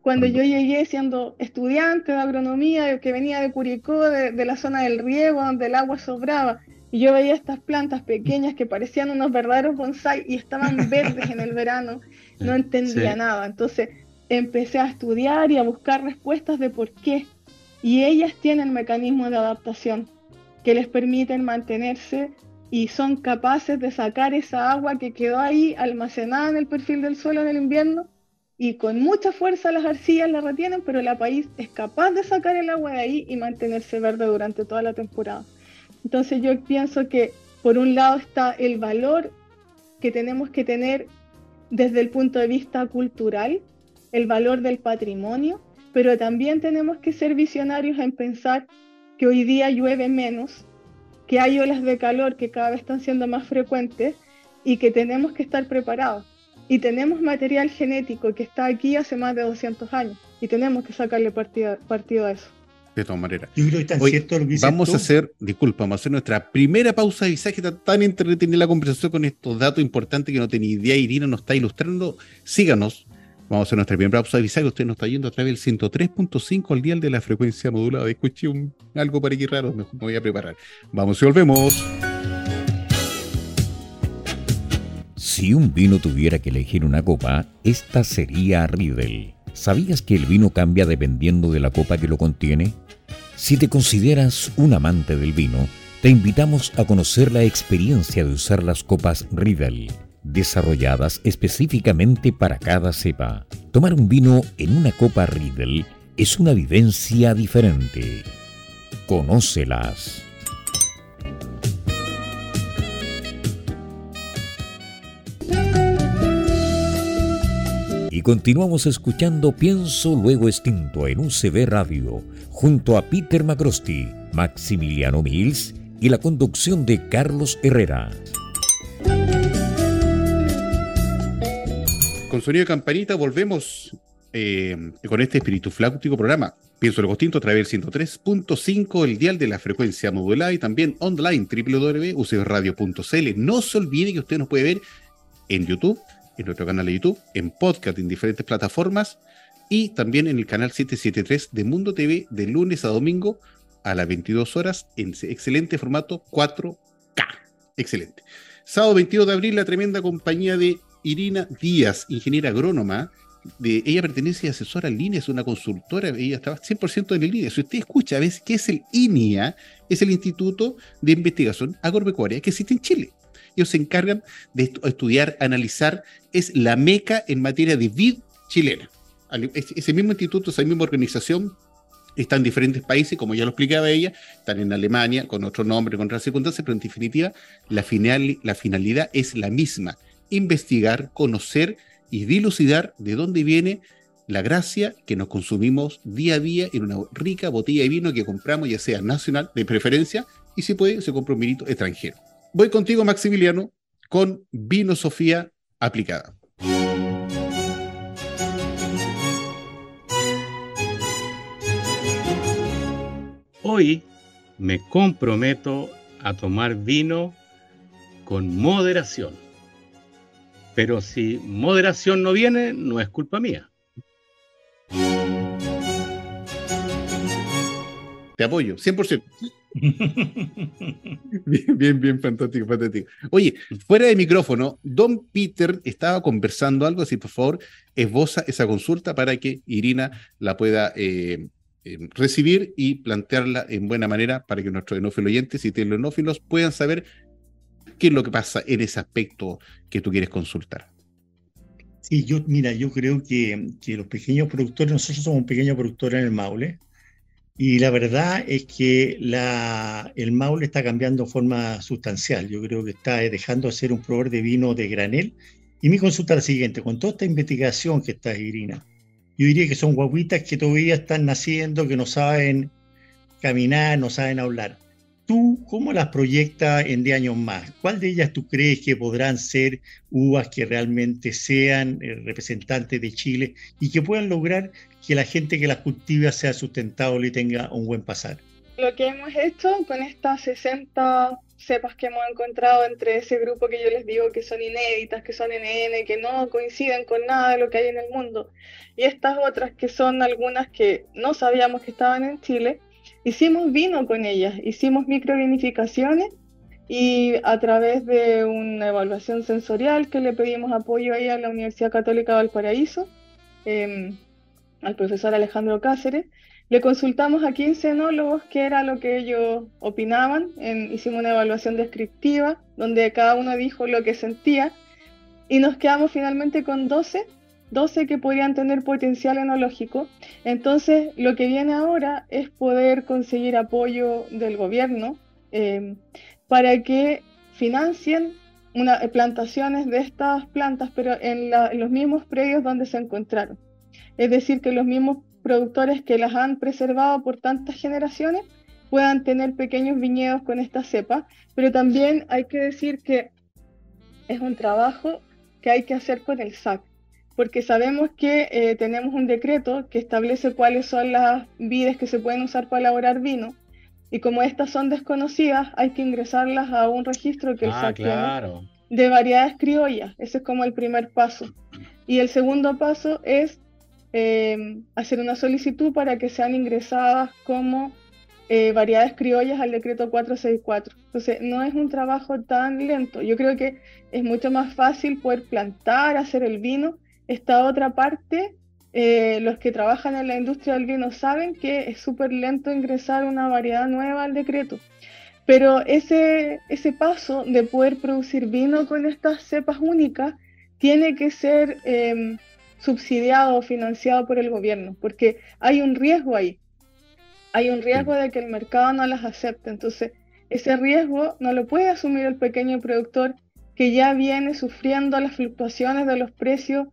cuando yo llegué siendo estudiante de agronomía, que venía de Curicó, de, la zona del riego, donde el agua sobraba, y yo veía estas plantas pequeñas que parecían unos verdaderos bonsai y estaban *laughs* verdes en el verano, no entendía nada. Entonces, empecé a estudiar y a buscar respuestas de por qué. Y ellas tienen mecanismos de adaptación que les permiten mantenerse y son capaces de sacar esa agua que quedó ahí almacenada en el perfil del suelo en el invierno y con mucha fuerza las arcillas la retienen, pero la país es capaz de sacar el agua de ahí y mantenerse verde durante toda la temporada. Entonces yo pienso que por un lado está el valor que tenemos que tener desde el punto de vista cultural, el valor del patrimonio, pero también tenemos que ser visionarios en pensar que hoy día llueve menos, que hay olas de calor que cada vez están siendo más frecuentes y que tenemos que estar preparados. Y tenemos material genético que está aquí hace más de 200 años y tenemos que sacarle partido, partido a eso. De todas maneras. vamos a hacer, disculpa, vamos a hacer nuestra primera pausa de visaje. Está tan entretenida la conversación con estos datos importantes que no tenía idea. Irina nos está ilustrando. Síganos Vamos a hacer nuestra primera pausa de que Usted nos está yendo a través del 103.5 al día de la frecuencia modulada. Escuché un, algo por aquí raro, me voy a preparar. Vamos y volvemos. Si un vino tuviera que elegir una copa, esta sería Riedel. ¿Sabías que el vino cambia dependiendo de la copa que lo contiene? Si te consideras un amante del vino, te invitamos a conocer la experiencia de usar las copas Riedel desarrolladas específicamente para cada cepa. Tomar un vino en una copa Riedel es una vivencia diferente. Conócelas. Y continuamos escuchando Pienso Luego Extinto en UCB Radio, junto a Peter Macrosti, Maximiliano Mills y la conducción de Carlos Herrera. Con sonido de campanita volvemos eh, con este espíritu flautico programa. Pienso el Gostinto a través del 103.5, el dial de la frecuencia modulada y también online www.ucbradio.cl. No se olvide que usted nos puede ver en YouTube, en nuestro canal de YouTube, en podcast, en diferentes plataformas y también en el canal 773 de Mundo TV de lunes a domingo a las 22 horas en excelente formato 4K. Excelente. Sábado 22 de abril, la tremenda compañía de Irina Díaz, ingeniera agrónoma. De, ella pertenece a asesora línea, es una consultora, ella estaba 100% en el línea. Si usted escucha, ves que es el INIA, es el Instituto de Investigación Agropecuaria que existe en Chile. Ellos se encargan de estudiar, analizar, es la meca en materia de vid chilena. Ese mismo instituto, esa misma organización está en diferentes países, como ya lo explicaba ella, están en Alemania con otro nombre, con otras circunstancias, pero en definitiva la, final, la finalidad es la misma, investigar, conocer y dilucidar de dónde viene la gracia que nos consumimos día a día en una rica botella de vino que compramos, ya sea nacional, de preferencia, y si puede, se compra un vinito extranjero. Voy contigo, Maximiliano, con Vino Sofía aplicada. Hoy me comprometo a tomar vino con moderación pero si moderación no viene, no es culpa mía. Te apoyo, 100%. *laughs* bien, bien, bien, fantástico, fantástico. Oye, fuera de micrófono, Don Peter estaba conversando algo, así por favor, esboza esa consulta para que Irina la pueda eh, eh, recibir y plantearla en buena manera para que nuestros enófilos oyentes y telenófilos puedan saber ¿Qué es lo que pasa en ese aspecto que tú quieres consultar? Sí, yo, mira, yo creo que, que los pequeños productores, nosotros somos un pequeño productor en el Maule, y la verdad es que la, el Maule está cambiando de forma sustancial. Yo creo que está dejando de ser un proveedor de vino de granel. Y mi consulta es la siguiente, con toda esta investigación que está, Irina, yo diría que son guaguitas que todavía están naciendo, que no saben caminar, no saben hablar. ¿Tú cómo las proyectas en 10 años más? ¿Cuál de ellas tú crees que podrán ser uvas que realmente sean eh, representantes de Chile y que puedan lograr que la gente que las cultiva sea sustentable y tenga un buen pasar? Lo que hemos hecho con estas 60 cepas que hemos encontrado entre ese grupo que yo les digo que son inéditas, que son NN, que no coinciden con nada de lo que hay en el mundo, y estas otras que son algunas que no sabíamos que estaban en Chile, hicimos vino con ellas, hicimos microvinificaciones y a través de una evaluación sensorial que le pedimos apoyo ahí a la Universidad Católica de Valparaíso, em, al profesor Alejandro Cáceres, le consultamos a 15 enólogos qué era lo que ellos opinaban, hicimos una evaluación descriptiva donde cada uno dijo lo que sentía y nos quedamos finalmente con 12, 12 que podrían tener potencial enológico. Entonces lo que viene ahora es poder conseguir apoyo del gobierno em, para que financien una, plantaciones de estas plantas, pero en los mismos predios donde se encontraron. Es decir, que los mismos productores que las han preservado por tantas generaciones puedan tener pequeños viñedos con esta cepa, pero también hay que decir que es un trabajo que hay que hacer con el SAC, porque sabemos que eh, tenemos un decreto que establece cuáles son las vides que se pueden usar para elaborar vino, y como estas son desconocidas, hay que ingresarlas a un registro que el ah, claro. de variedades criollas. Ese es como el primer paso. Y el segundo paso es eh, hacer una solicitud para que sean ingresadas como eh, variedades criollas al decreto 464. Entonces, no es un trabajo tan lento. Yo creo que es mucho más fácil poder plantar, hacer el vino. Esta otra parte, eh, los que trabajan en la industria del vino saben que es súper lento ingresar una variedad nueva al decreto. Pero ese, ese paso de poder producir vino con estas cepas únicas tiene que ser subsidiado o financiado por el gobierno, porque hay un riesgo ahí. Hay un riesgo de que el mercado no las acepte. Entonces, ese riesgo no lo puede asumir el pequeño productor que ya viene sufriendo las fluctuaciones de los precios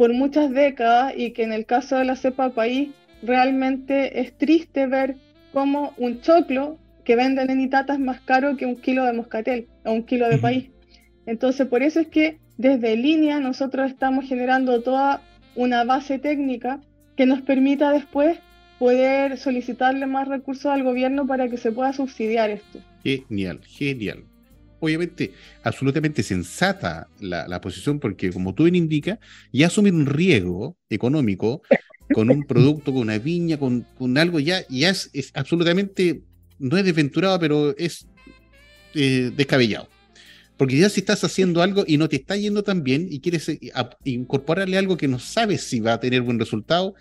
por muchas décadas y que en el caso de la cepa país realmente es triste ver cómo un choclo que venden en Itata es más caro que un kilo de moscatel o un kilo de país. Entonces, por eso es que desde línea nosotros estamos generando toda una base técnica que nos permita después poder solicitarle más recursos al gobierno para que se pueda subsidiar esto. Genial, genial. Obviamente, absolutamente sensata la, posición porque, como tú bien indicas, ya asumir un riesgo económico con un producto, con una viña, con, algo, ya, ya es, absolutamente, no es desventurado, pero es eh, descabellado. Porque ya si estás haciendo algo y no te está yendo tan bien y quieres eh, incorporarle algo que no sabes si va a tener buen resultado,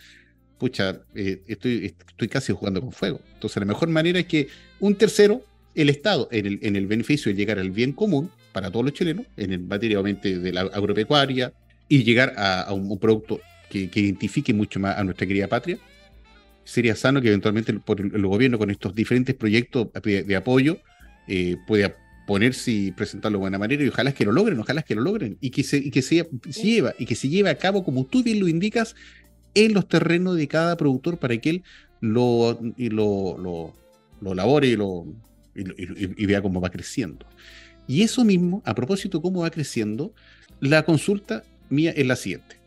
pucha, eh, estoy, estoy casi jugando con fuego. Entonces la mejor manera es que un tercero, el Estado, en el, en el beneficio de llegar al bien común para todos los chilenos, en el materia de la agropecuaria, y llegar a, un, producto que, identifique mucho más a nuestra querida patria, sería sano que eventualmente el, por el, gobierno con estos diferentes proyectos de, apoyo eh, pueda ponerse y presentarlo de buena manera y ojalá que lo logren, ojalá que lo logren y que se, y que se, lleva y que se lleve a cabo como tú bien lo indicas en los terrenos de cada productor para que él lo, y lo, lo, lo labore y, lo, y, vea cómo va creciendo. Y eso mismo, a propósito de cómo va creciendo, la consulta mía es la siguiente.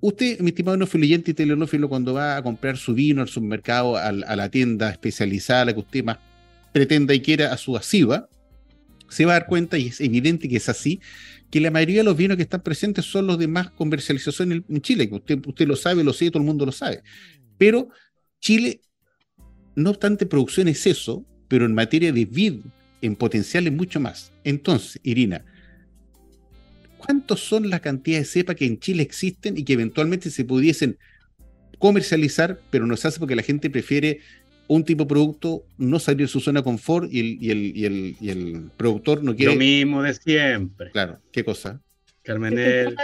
Usted, mi estimado nofiluyente y telenófilo, cuando va a comprar su vino al supermercado, a, la tienda especializada, la que usted más pretenda y quiera a su asiva, se va a dar cuenta, y es evidente que es así, que la mayoría de los vinos que están presentes son los de más comercialización en, Chile, que usted, usted lo sabe, lo sé, todo el mundo lo sabe. Pero Chile, no obstante producción es eso, pero en materia de vid, en potencial es mucho más. Entonces, Irina, ¿cuántos son las cantidades de cepa que en Chile existen y que eventualmente se pudiesen comercializar, pero no se hace porque la gente prefiere un tipo de producto no salir de su zona de confort y el, y el, y el, y el productor no quiere. Lo mismo de siempre. Claro, ¿qué cosa? Carmenel.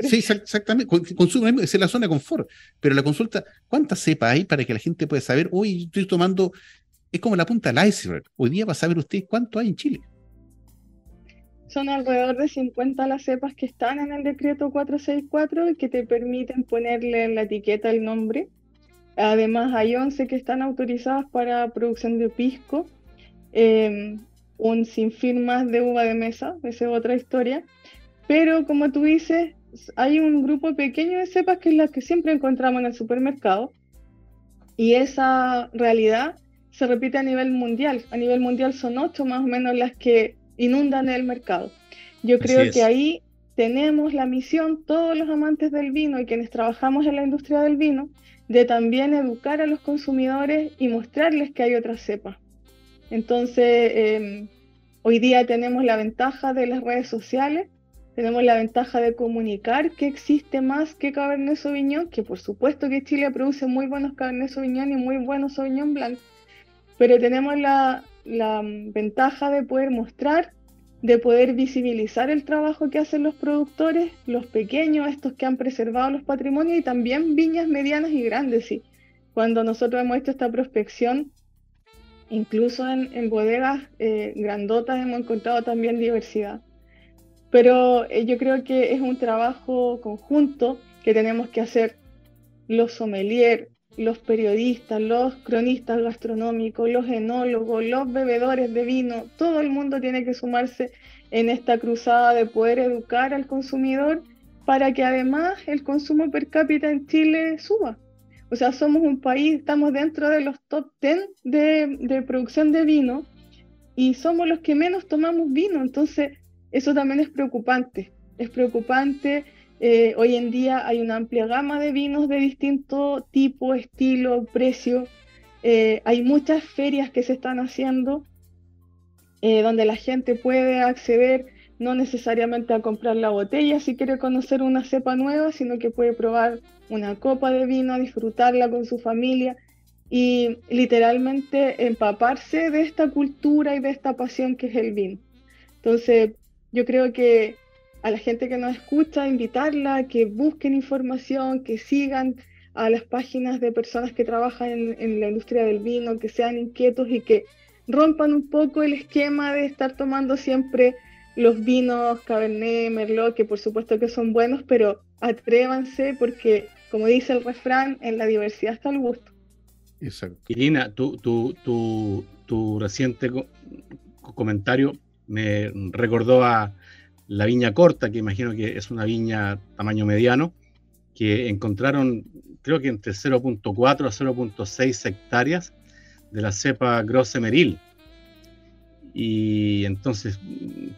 sí, exactamente. Consume, es la zona de confort. Pero la consulta, ¿cuántas cepas hay para que la gente pueda saber? Hoy estoy tomando. Es como la punta del iceberg. Hoy día va a saber usted cuánto hay en Chile. Son alrededor de 50 las cepas que están en el decreto 464 y que te permiten ponerle en la etiqueta el nombre Además, hay 11 que están autorizadas para producción de pisco, em, un sinfín más de uva de mesa, esa es otra historia. Pero como tú dices, hay un grupo pequeño de cepas que es la que siempre encontramos en el supermercado. Y esa realidad se repite a nivel mundial. A nivel mundial son ocho más o menos las que inundan el mercado. Yo creo que ahí tenemos la misión, todos los amantes del vino y quienes trabajamos en la industria del vino, de también educar a los consumidores y mostrarles que hay otras cepas. Entonces, em, hoy día tenemos la ventaja de las redes sociales tenemos la ventaja de comunicar que existe más que Cabernet Sauvignon, que por supuesto que Chile produce muy buenos Cabernet Sauvignon y muy buenos Sauvignon Blanc, pero tenemos la, la ventaja de poder mostrar, de poder visibilizar el trabajo que hacen los productores, los pequeños, estos que han preservado los patrimonios y también viñas medianas y grandes. Sí. Cuando nosotros hemos hecho esta prospección, incluso en, bodegas eh, grandotas hemos encontrado también diversidad. Pero eh, yo creo que es un trabajo conjunto que tenemos que hacer los sommeliers, los periodistas, los cronistas gastronómicos, los enólogos, los bebedores de vino, todo el mundo tiene que sumarse en esta cruzada de poder educar al consumidor para que además el consumo per cápita en Chile suba. O sea, somos un país, estamos dentro de los top 10 de, de producción de vino y somos los que menos tomamos vino. Entonces, eso también es preocupante. Es preocupante eh, hoy en día hay una amplia gama de vinos de distinto tipo, estilo, precio. Eh, hay muchas ferias que se están haciendo eh, donde la gente puede acceder no necesariamente a comprar la botella si quiere conocer una cepa nueva, sino que puede probar una copa de vino, disfrutarla con su familia y literalmente empaparse de esta cultura y de esta pasión que es el vino. Entonces, yo creo que a la gente que nos escucha, invitarla a que busquen información, que sigan a las páginas de personas que trabajan en, la industria del vino, que sean inquietos y que rompan un poco el esquema de estar tomando siempre los vinos Cabernet, Merlot, que por supuesto que son buenos, pero atrévanse porque, como dice el refrán, en la diversidad está el gusto. Exacto. Irina, tu, tu, tu, tu reciente comentario me recordó a, la viña corta, que imagino que es una viña tamaño mediano, que encontraron creo que entre 0.4 a 0.6 hectáreas de la cepa Grosse Meril. Y entonces,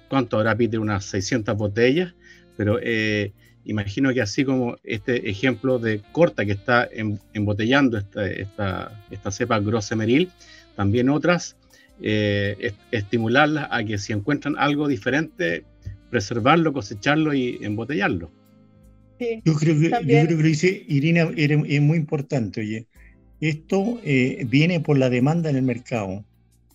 ¿cuánto habrá Peter? Unas 600 botellas, pero eh, imagino que así como este ejemplo de corta que está embotellando esta, esta, esta cepa Grosse Meril, también otras, eh, estimularlas a que si encuentran algo diferente, preservarlo, cosecharlo y embotellarlo. yo, creo que, yo creo que lo dice Irina, es muy importante, oye. Esto eh, viene por la demanda en el mercado.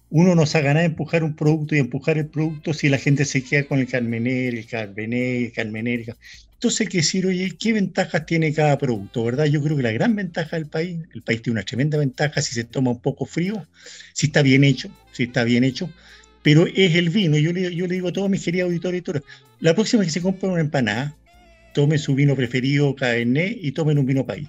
Uno no sabe nada de empujar un producto y empujar el producto si la gente se queda con el Carmener, el Carmener, el Carmener. Entonces hay que decir, oye, ¿qué ventajas tiene cada producto? ¿Verdad? Yo creo que la gran ventaja del país, el país tiene una tremenda ventaja si se toma un poco frío, si está bien hecho, si está bien hecho, pero es el vino. Yo le, yo le digo a todos mis queridos auditores, la próxima que se compren una empanada, tomen su vino preferido, Cabernet, y tomen un vino país.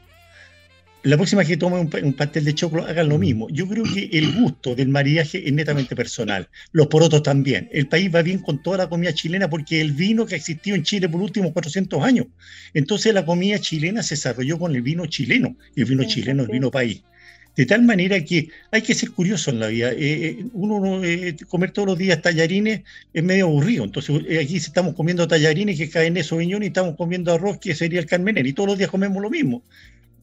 La próxima que tomen un, pastel de chocolate, hagan lo mm. mismo. Yo creo que el gusto del maridaje es netamente personal. Los porotos también. El país va bien con toda la comida chilena porque el vino que ha existido en Chile por los últimos 400 años. Entonces la comida chilena se desarrolló con el vino chileno. Y el vino chileno, el vino país. De tal manera que hay que ser curioso en la vida. Eh, eh, uno eh, comer todos los días tallarines es medio aburrido. Entonces aquí estamos comiendo tallarines que caen en viñón y estamos comiendo arroz que sería el carmener y todos los días comemos lo mismo.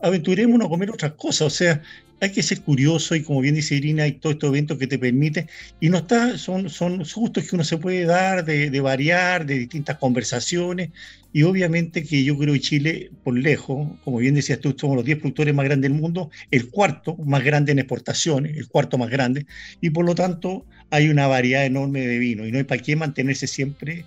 Aventurémonos a comer otras cosas. O sea, hay que ser curioso y como bien dice Irina, hay todos estos eventos que te permiten y no está, son, son gustos que uno se puede dar de, de, variar, de distintas conversaciones y obviamente que yo creo que Chile, por lejos, como bien decías tú, somos los 10 productores más grandes del mundo, el cuarto más grande en exportaciones, el cuarto más grande y por lo tanto hay una variedad enorme de vino y no hay para qué mantenerse siempre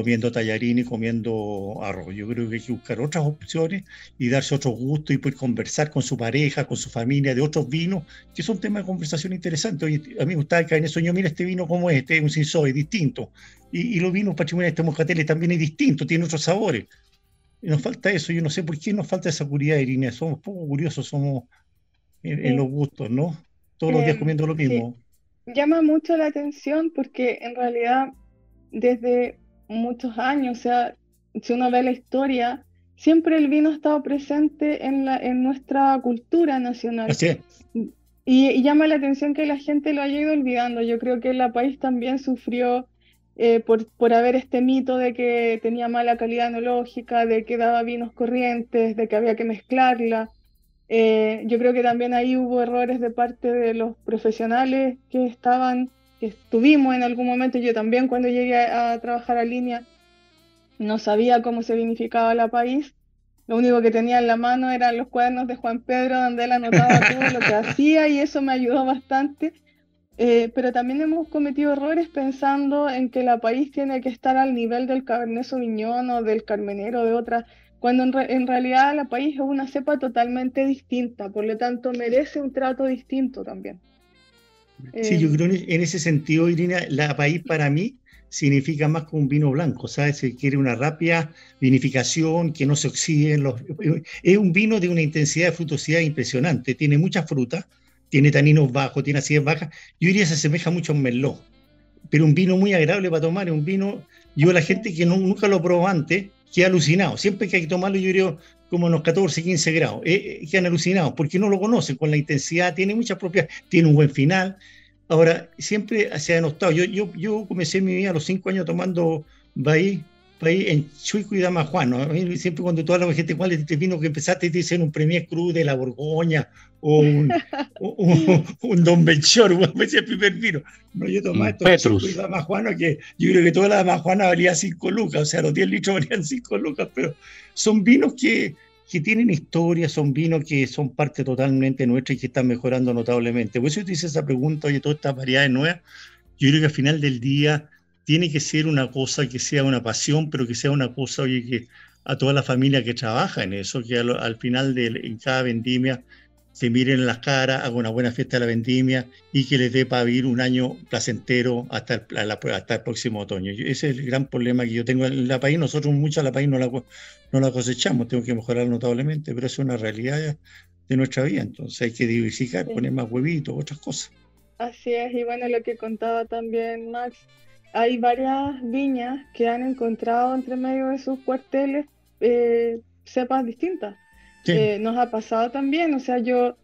comiendo tallarín y comiendo arroz. Yo creo que hay que buscar otras opciones y darse otros gustos y poder conversar con su pareja, con su familia de otros vinos, que es un tema de conversación interesante. a mí me gustaba que en eso yo, mira este vino como este, es un sinsoy, distinto. Y, y, los vinos patrimoniales de este moscateles también es distinto, tiene otros sabores. Y nos falta eso, yo no sé por qué nos falta esa curiosidad, Irina. Somos poco curiosos, somos en, los gustos, ¿no? Todos los días comiendo lo mismo. Llama mucho la atención porque en realidad desde muchos años, o sea, si uno ve la historia, siempre el vino ha estado presente en, la, en nuestra cultura nacional. Y, llama la atención que la gente lo haya ido olvidando. Yo creo que el país también sufrió eh, por, por haber este mito de que tenía mala calidad enológica, de que daba vinos corrientes, de que había que mezclarla. Eh, yo creo que también ahí hubo errores de parte de los profesionales que estaban estuvimos en algún momento, yo también cuando llegué a, trabajar a línea, no sabía cómo se vinificaba la país. Lo único que tenía en la mano eran los cuadernos de Juan Pedro, donde él anotaba *laughs* todo lo que hacía y eso me ayudó bastante. Eh, pero también hemos cometido errores pensando en que la país tiene que estar al nivel del Cabernet Sauvignon o del Carmenero de otras, cuando en, realidad la país es una cepa totalmente distinta, por lo tanto merece un trato distinto también. Sí, yo eh, creo en ese sentido, Irina, la país para mí significa más que un vino blanco, ¿sabes? Se quiere una rápida vinificación, que no se oxiden los... Es un vino de una intensidad de frutosidad impresionante, tiene mucha fruta, tiene taninos bajos, tiene acidez baja. Yo diría que se asemeja mucho a un merlot, pero un vino muy agradable para tomar, es un vino... Yo la gente que nunca lo probó antes, queda alucinado. Siempre que hay que tomarlo, yo diría como unos 14, 15 grados. Eh, quedan alucinados porque no lo conocen con la intensidad, tiene muchas propiedades, tiene un buen final Ahora, siempre se ha denostado. Yo, yo, yo comencé mi vida a los cinco años tomando Bahí, Bahí en Chuico y Damajuan. ¿no? Siempre cuando toda la gente cuál te vino que empezaste, te dicen un Premier Cruz de la Borgoña o un, *laughs* un, Don Belchor, ese el primer vino. No, yo tomaba esto Chuico y Damajuana, que yo creo que toda la Damajuana valía cinco lucas, o sea, los 10 litros valían cinco lucas, pero son vinos que que tienen historia, son vinos que son parte totalmente nuestra y que están mejorando notablemente. Por eso te hice esa pregunta, oye, todas estas variedades nuevas, yo creo que al final del día tiene que ser una cosa que sea una pasión, pero que sea una cosa, oye, que a toda la familia que trabaja en eso, que al, final de cada vendimia se miren en las caras, haga una buena fiesta de la vendimia y que les dé para vivir un año placentero hasta el, hasta el próximo otoño. Ese es el gran problema que yo tengo en la país. Nosotros mucha la país no la, no la cosechamos, tengo que mejorar notablemente, pero es una realidad de nuestra vida. Entonces hay que diversificar, poner más huevitos, otras cosas. Así es, y bueno, lo que contaba también Max, hay varias viñas que han encontrado entre medio de sus cuarteles eh, cepas distintas. Eh, nos ha pasado también, o sea, yo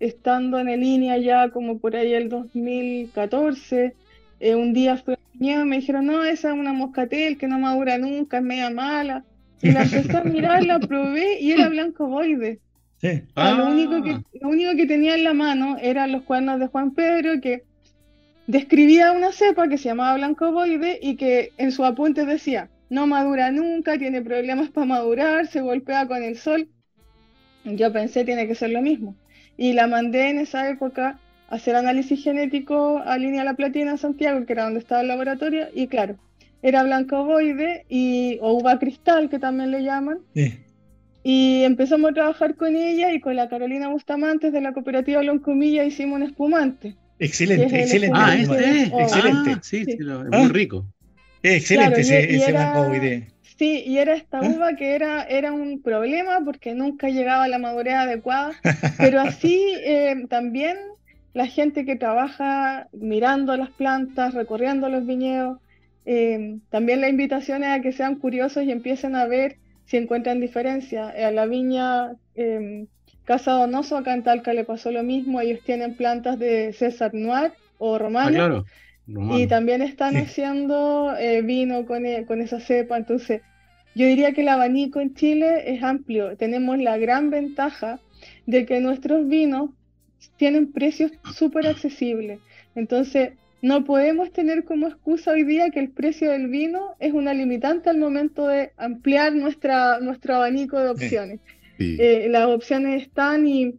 estando en línea ya como por ahí el 2014, eh, un día fui a y me dijeron, no, esa es una moscatel que no madura nunca, es media mala. Y la empecé a mirar, la probé y era blanco boide. lo, único que, ah. lo único que tenía en la mano eran los cuernos de Juan Pedro que describía una cepa que se llamaba blanco boide y que en su apunte decía, no madura nunca, tiene problemas para madurar, se golpea con el sol. Yo pensé, tiene que ser lo mismo. Y la mandé en esa época a hacer análisis genético a Línea La Platina Santiago, que era donde estaba el laboratorio, y claro, era blanco ovoide y, o uva cristal, que también le llaman. Y empezamos a trabajar con ella y con la Carolina Bustamantes de la cooperativa Loncomilla hicimos un espumante. Excelente, excelente. Ah, este excelente. Ah, sí, sí, es muy ah. rico. Excelente ese, blanco ovoide. Sí, y era esta ¿Eh? uva que era, era un problema porque nunca llegaba a la madurez adecuada, *laughs* pero así eh, también la gente que trabaja mirando las plantas, recorriendo los viñedos, eh, también la invitación es a que sean curiosos y empiecen a ver si encuentran diferencia. A la viña Casa Donoso, acá en Talca le pasó lo mismo, ellos tienen plantas de César Noir o ah, Romano. Y también están haciendo eh, vino con, e, con, esa cepa. Entonces, yo diría que el abanico en Chile es amplio. Tenemos la gran ventaja de que nuestros vinos tienen precios súper accesibles. Entonces, no podemos tener como excusa hoy día que el precio del vino es una limitante al momento de ampliar nuestra, nuestro abanico de opciones. Eh, las opciones están y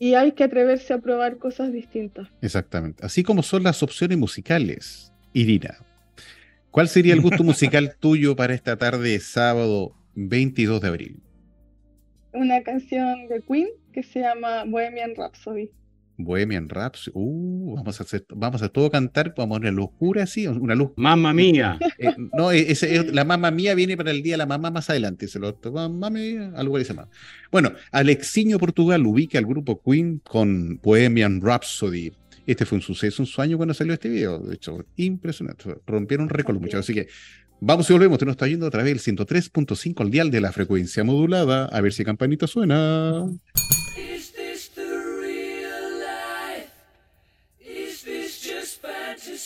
y hay que atreverse a probar cosas distintas. Exactamente. Así como son las opciones musicales. Irina, ¿cuál sería el gusto musical *laughs* tuyo para esta tarde de sábado 22 de abril? Una canción de Queen que se llama Bohemian Rhapsody. Bohemian Raps, uh, vamos a hacer, vamos a todo cantar, vamos a poner locura así, una luz. Mamma mía. Eh, no, la mamá mía viene para el día de la mamá más adelante, se lo mamá mía, algo dice más. Bueno, Alexiño Portugal ubica al grupo Queen con Bohemian Rhapsody. Este fue un suceso, un sueño cuando salió este video, de hecho, impresionante. Rompieron récord muchachos, así que vamos y volvemos, te nos está yendo a través del 103.5 al dial de la frecuencia modulada, a ver si campanita suena.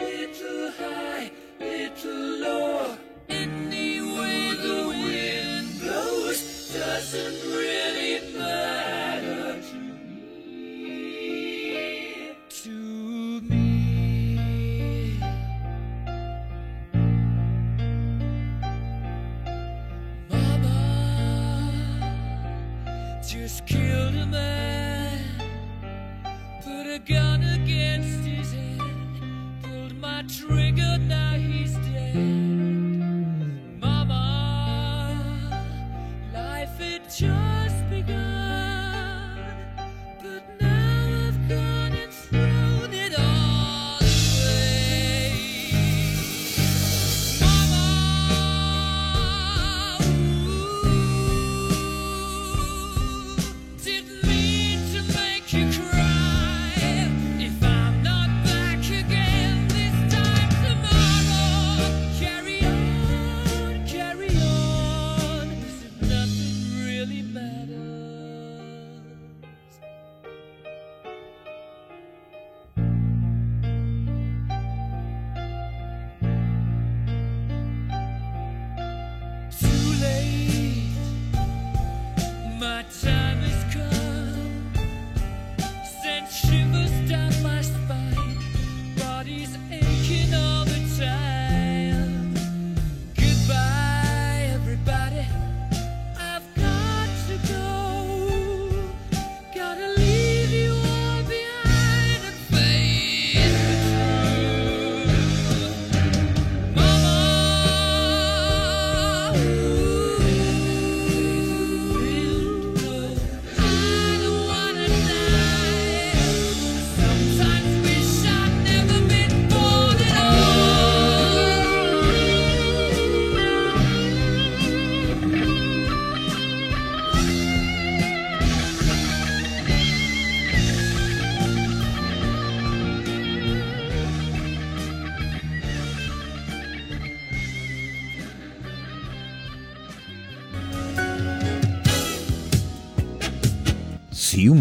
little high, little low.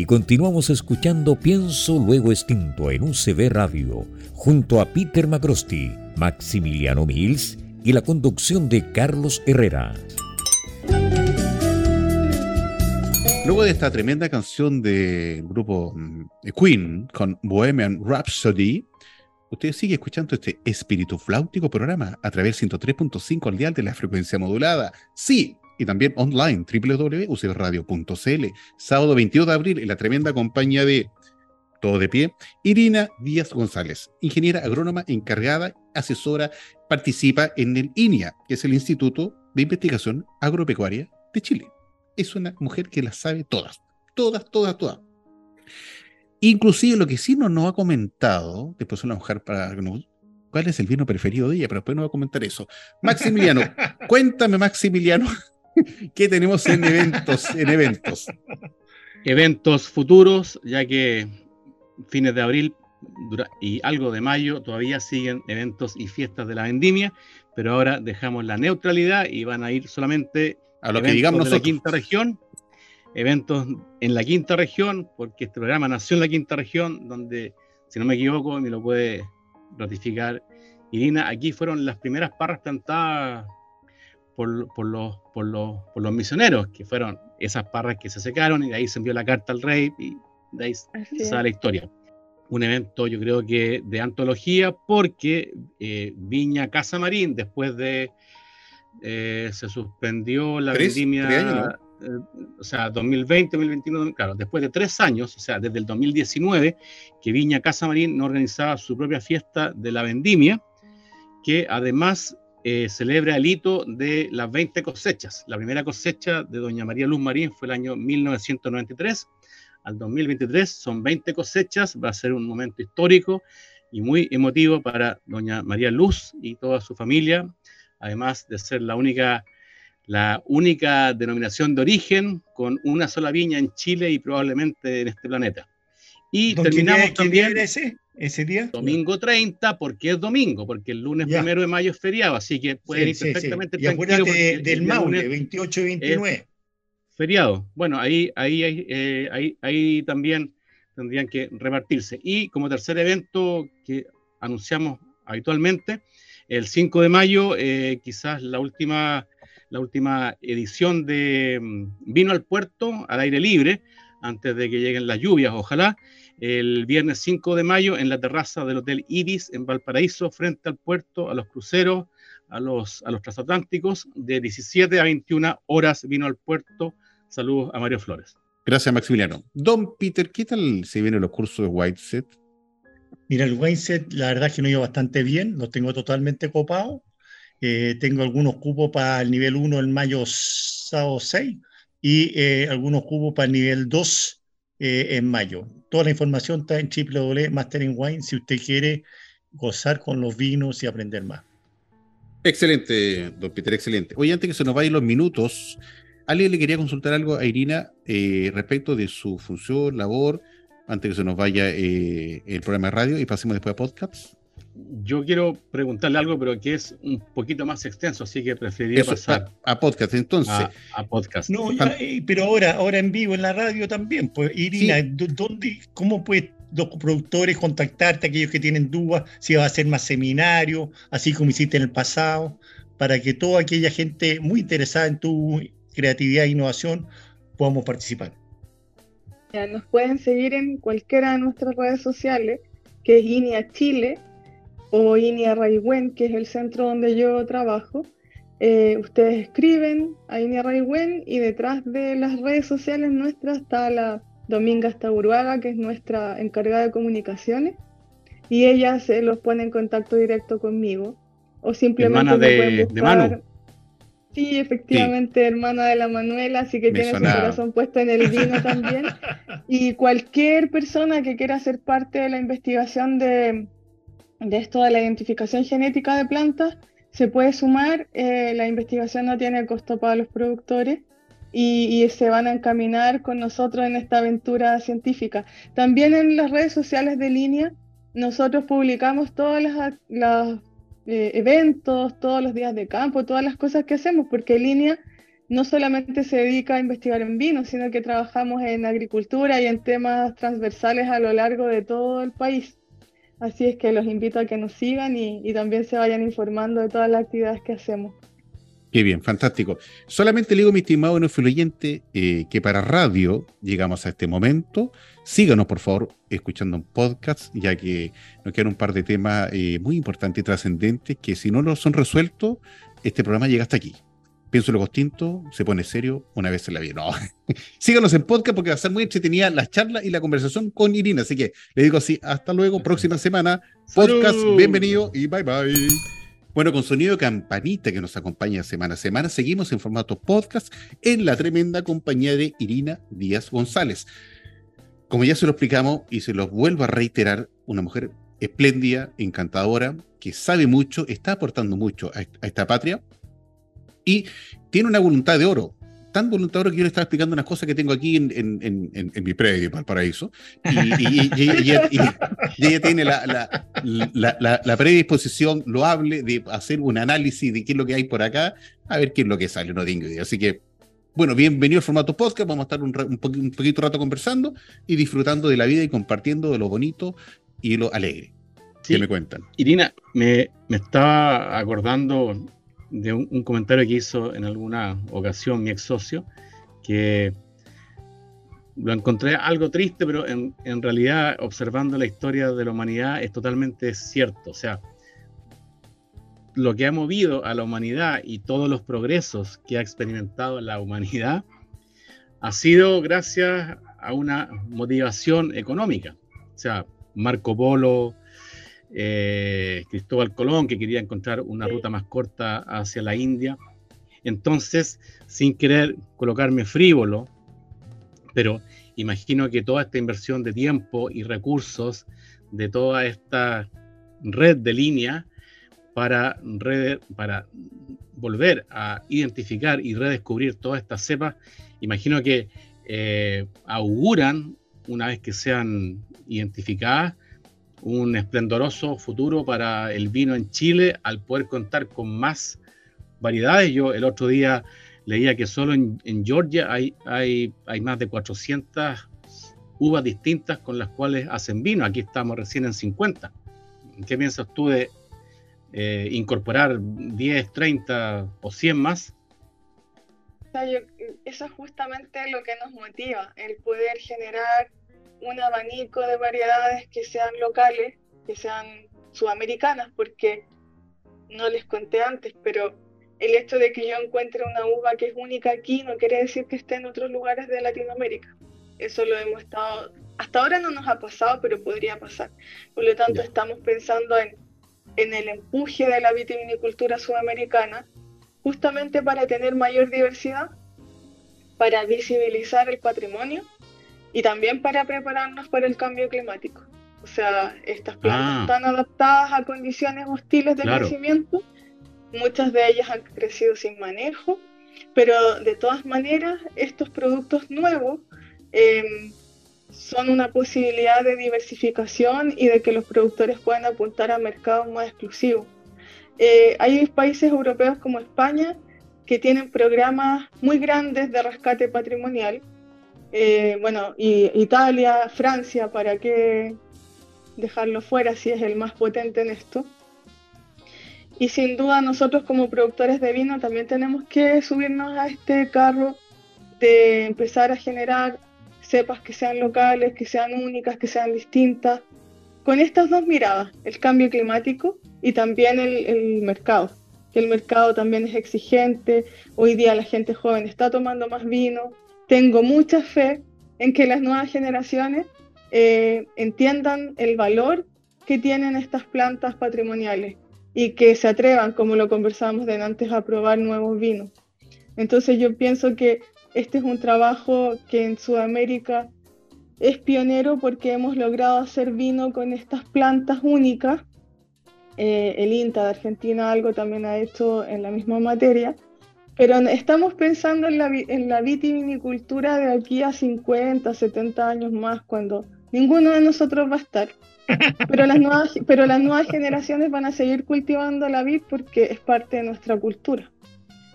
Y continuamos escuchando Pienso Luego Extinto en UCB Radio, junto a Peter Macrosti, Maximiliano Mills y la conducción de Carlos Herrera. Luego de esta tremenda canción del grupo mm, Queen con Bohemian Rhapsody, usted sigue escuchando este espíritu flautico programa a través del 103.5 al dial de la frecuencia modulada. Sí, y también online, www.ucbradio.cl. Sábado 22 de abril, en la tremenda compañía de Todo de Pie, Irina Díaz González, ingeniera agrónoma encargada, asesora, participa en el INIA, que es el Instituto de Investigación Agropecuaria de Chile. Es una mujer que las sabe todas, todas, todas, todas. Inclusive lo que sí no nos ha comentado, después una mujer para cuál es el vino preferido de ella, pero después no va a comentar eso. *laughs* Maximiliano, cuéntame Maximiliano, *laughs* ¿Qué tenemos en eventos? En eventos. Eventos futuros, ya que fines de abril y algo de mayo todavía siguen eventos y fiestas de la vendimia, pero ahora dejamos la neutralidad y van a ir solamente a lo que digamos de la quinta región, eventos en la quinta región, porque este programa nació en la quinta región, donde, si no me equivoco, me lo puede ratificar Irina, aquí fueron las primeras parras plantadas por, los, por, los, por los misioneros, que fueron esas parras que se secaron y de ahí se envió la carta al rey y de ahí sale la historia. Un evento yo creo que de antología porque eh, Viña Casa Marín, después de... Eh, se suspendió la vendimia... Eh, o sea, 2020, 2021, claro, después de tres años, o sea, desde el 2019, que Viña Casa Marín no organizaba su propia fiesta de la vendimia, que además eh, celebra el hito de las 20 cosechas. La primera cosecha de doña María Luz Marín fue el año 1993. Al 2023 son 20 cosechas, va a ser un momento histórico y muy emotivo para doña María Luz y toda su familia, además de ser la única, la única denominación de origen con una sola viña en Chile y probablemente en este planeta. Y terminamos también... ese día. Domingo 30, porque es domingo, porque el lunes primero de mayo es feriado, así que puede ir perfectamente sí, Y acuérdate del Maule, 28 y 29. Feriado. Bueno, ahí, ahí, eh, ahí, ahí también tendrían que repartirse. Y como tercer evento que anunciamos habitualmente, el 5 de mayo, eh, quizás la última, la última edición de mm, Vino al Puerto al aire libre, antes de que lleguen las lluvias, ojalá, el viernes 5 de mayo en la terraza del Hotel Ibis en Valparaíso, frente al puerto, a los cruceros, a los, a los transatlánticos, de 17 a 21 horas vino al puerto. Saludos a Mario Flores. Gracias, Maximiliano. Don Peter, ¿qué tal se vienen los cursos de Whiteset? Mira, el Whiteset, la verdad es que no iba bastante bien, lo tengo totalmente copado. Eh, tengo algunos cupos para el nivel 1 en mayo 6 y eh, algunos cupos para el nivel 2 eh, en mayo. Toda la información está en Mastering Wine si usted quiere gozar con los vinos y aprender más. Excelente, don Peter, excelente. Oye, antes que se nos vayan los minutos, alguien le quería consultar algo a Irina eh, respecto de su función, labor, antes que se nos vaya el programa de radio y pasemos después a podcasts yo quiero preguntarle algo, pero que es un poquito más extenso, así que preferiría pasar a, podcast. Entonces, a, podcast. No, pero ahora, ahora en vivo en la radio también. Pues, Irina, ¿dónde, ¿cómo pueden los productores contactarte, aquellos que tienen dudas, si va a hacer más seminarios, así como hiciste en el pasado, para que toda aquella gente muy interesada en tu creatividad e innovación podamos participar? nos pueden seguir en cualquiera de nuestras redes sociales, que es INIA Chile, o INIA Raiwen, que es el centro donde yo trabajo, eh, ustedes escriben a INIA y detrás de las redes sociales nuestras está la Dominga Stauruaga, que es nuestra encargada de comunicaciones, y ella se los pone en contacto directo conmigo. O simplemente de, de Manu. Sí, efectivamente, hermana de la Manuela, así que tiene su corazón puesto en el vino también. *laughs* Y cualquier persona que quiera ser parte de la investigación de, de esto de la identificación genética de plantas se puede sumar, eh, la investigación no tiene costo para los productores y, se van a encaminar con nosotros en esta aventura científica. También en las redes sociales de línea nosotros publicamos todos los eh, eventos, todos los días de campo, todas las cosas que hacemos, porque línea no solamente se dedica a investigar en vino, sino que trabajamos en agricultura y en temas transversales a lo largo de todo el país. Así es que los invito a que nos sigan y, también se vayan informando de todas las actividades que hacemos. Qué bien, fantástico. Solamente le digo, mi estimado influyente, eh, que para radio llegamos a este momento. Síganos, por favor, escuchando un podcast, ya que nos quedan un par de temas eh, muy importantes y trascendentes que si no los son resueltos, este programa llega hasta aquí. Pienso lo distinto, se pone serio una vez en la vida. No. *laughs* Síganos en podcast porque va a ser muy entretenida la charla y la conversación con Irina. Así que le digo así, hasta luego, próxima semana. Podcast, bienvenido y bye bye. Bueno, con sonido de campanita que nos acompaña semana a semana, seguimos en formato podcast en la tremenda compañía de Irina Díaz González. Como ya se lo explicamos y se lo vuelvo a reiterar, una mujer espléndida, encantadora, que sabe mucho, está aportando mucho a esta patria y tiene una voluntad de oro. Tan voluntad de oro que yo le estaba explicando unas cosas que tengo aquí en, en, en, mi predio, Valparaíso. Y, y, y, y ella tiene la, la, la, predisposición loable de hacer un análisis de qué es lo que hay por acá, a ver qué es lo que sale, no tengo idea. Así que bueno, bienvenido al formato podcast. Vamos a estar un, un, poquito rato conversando y disfrutando de la vida y compartiendo de lo bonito y lo alegre. ¿Qué me cuentan? Irina, me, me estaba acordando de un, comentario que hizo en alguna ocasión mi ex socio, que lo encontré algo triste, pero en, en, realidad observando la historia de la humanidad es totalmente cierto. O sea, lo que ha movido a la humanidad y todos los progresos que ha experimentado la humanidad ha sido gracias a una motivación económica. O sea, Marco Polo, eh, Cristóbal Colón, que quería encontrar una ruta más corta hacia la India. Entonces, sin querer colocarme frívolo, pero imagino que toda esta inversión de tiempo y recursos de toda esta red de línea para, para volver a identificar y redescubrir todas estas cepas, imagino que eh, auguran, una vez que sean identificadas, un esplendoroso futuro para el vino en Chile al poder contar con más variedades. Yo el otro día leía que solo en, Georgia hay, hay, hay, más de 400 uvas distintas con las cuales hacen vino. Aquí estamos recién en 50. ¿Qué piensas tú de eh, incorporar 10, 30 o 100 más? eso es justamente lo que nos motiva, el poder generar un abanico de variedades que sean locales, que sean sudamericanas, porque no les conté antes, pero el hecho de que yo encuentre una uva que es única aquí no quiere decir que esté en otros lugares de Latinoamérica. Eso lo hemos estado, hasta ahora no nos ha pasado, pero podría pasar. Por lo tanto, estamos pensando en, en el empuje de la vitivinicultura sudamericana, justamente para tener mayor diversidad, para visibilizar el patrimonio y también para prepararnos para el cambio climático. O sea, estas plantas ah. están adaptadas a condiciones hostiles de crecimiento, muchas de ellas han crecido sin manejo, pero de todas maneras estos productos nuevos em, son una posibilidad de diversificación y de que los productores puedan apuntar a mercados más exclusivos. Eh, hay países europeos como España que tienen programas muy grandes de rescate patrimonial eh, bueno, Italia, Francia, ¿para qué dejarlo fuera si es el más potente en esto? Y sin duda nosotros como productores de vino también tenemos que subirnos a este carro de empezar a generar cepas que sean locales, que sean únicas, que sean distintas, con estas dos miradas, el cambio climático y también el, el mercado, que el mercado también es exigente, hoy día la gente joven está tomando más vino, tengo mucha fe en que las nuevas generaciones eh, entiendan el valor que tienen estas plantas patrimoniales y que se atrevan, como lo conversamos de antes, a probar nuevos vinos. Entonces yo pienso que este es un trabajo que en Sudamérica es pionero porque hemos logrado hacer vino con estas plantas únicas. Eh, el INTA de Argentina algo también ha hecho en la misma materia pero estamos pensando en la, en vitivinicultura de aquí a 50, 70 años más, cuando ninguno de nosotros va a estar. Pero las nuevas, pero las nuevas generaciones van a seguir cultivando la vid porque es parte de nuestra cultura.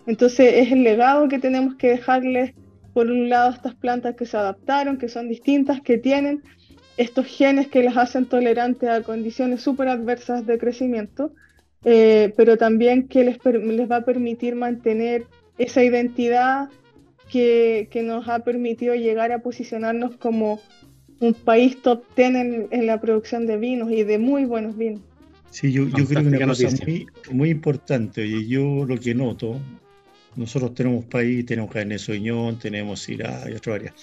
Entonces es el legado que tenemos que dejarles, por un lado, estas plantas que se adaptaron, que son distintas, que tienen estos genes que las hacen tolerantes a condiciones súper adversas de crecimiento, eh, pero también que les, les, va a permitir mantener esa identidad que, que, nos ha permitido llegar a posicionarnos como un país top ten en, la producción de vinos y de muy buenos vinos. Sí, yo, yo creo que una cosa muy, muy, importante, y yo lo que noto, nosotros tenemos país, tenemos Cabernet Sauvignon, tenemos Syrah y otras áreas.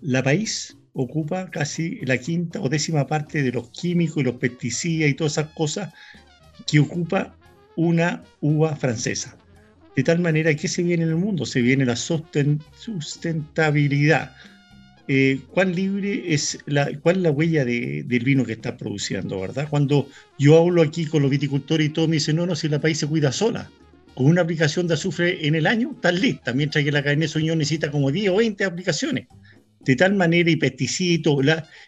La país ocupa casi la quinta o décima parte de los químicos y los pesticidas y todas esas cosas que ocupa una uva francesa. De tal manera que se viene en el mundo, se viene la sustentabilidad. Eh, ¿Cuán libre es la, cuál es la huella del vino que está produciendo, verdad? Cuando yo hablo aquí con los viticultores y todos me dicen, no, no, si la país se cuida sola, con una aplicación de azufre en el año, está lista, mientras que la de sueño necesita como 10 o 20 aplicaciones de tal manera y pesticitos,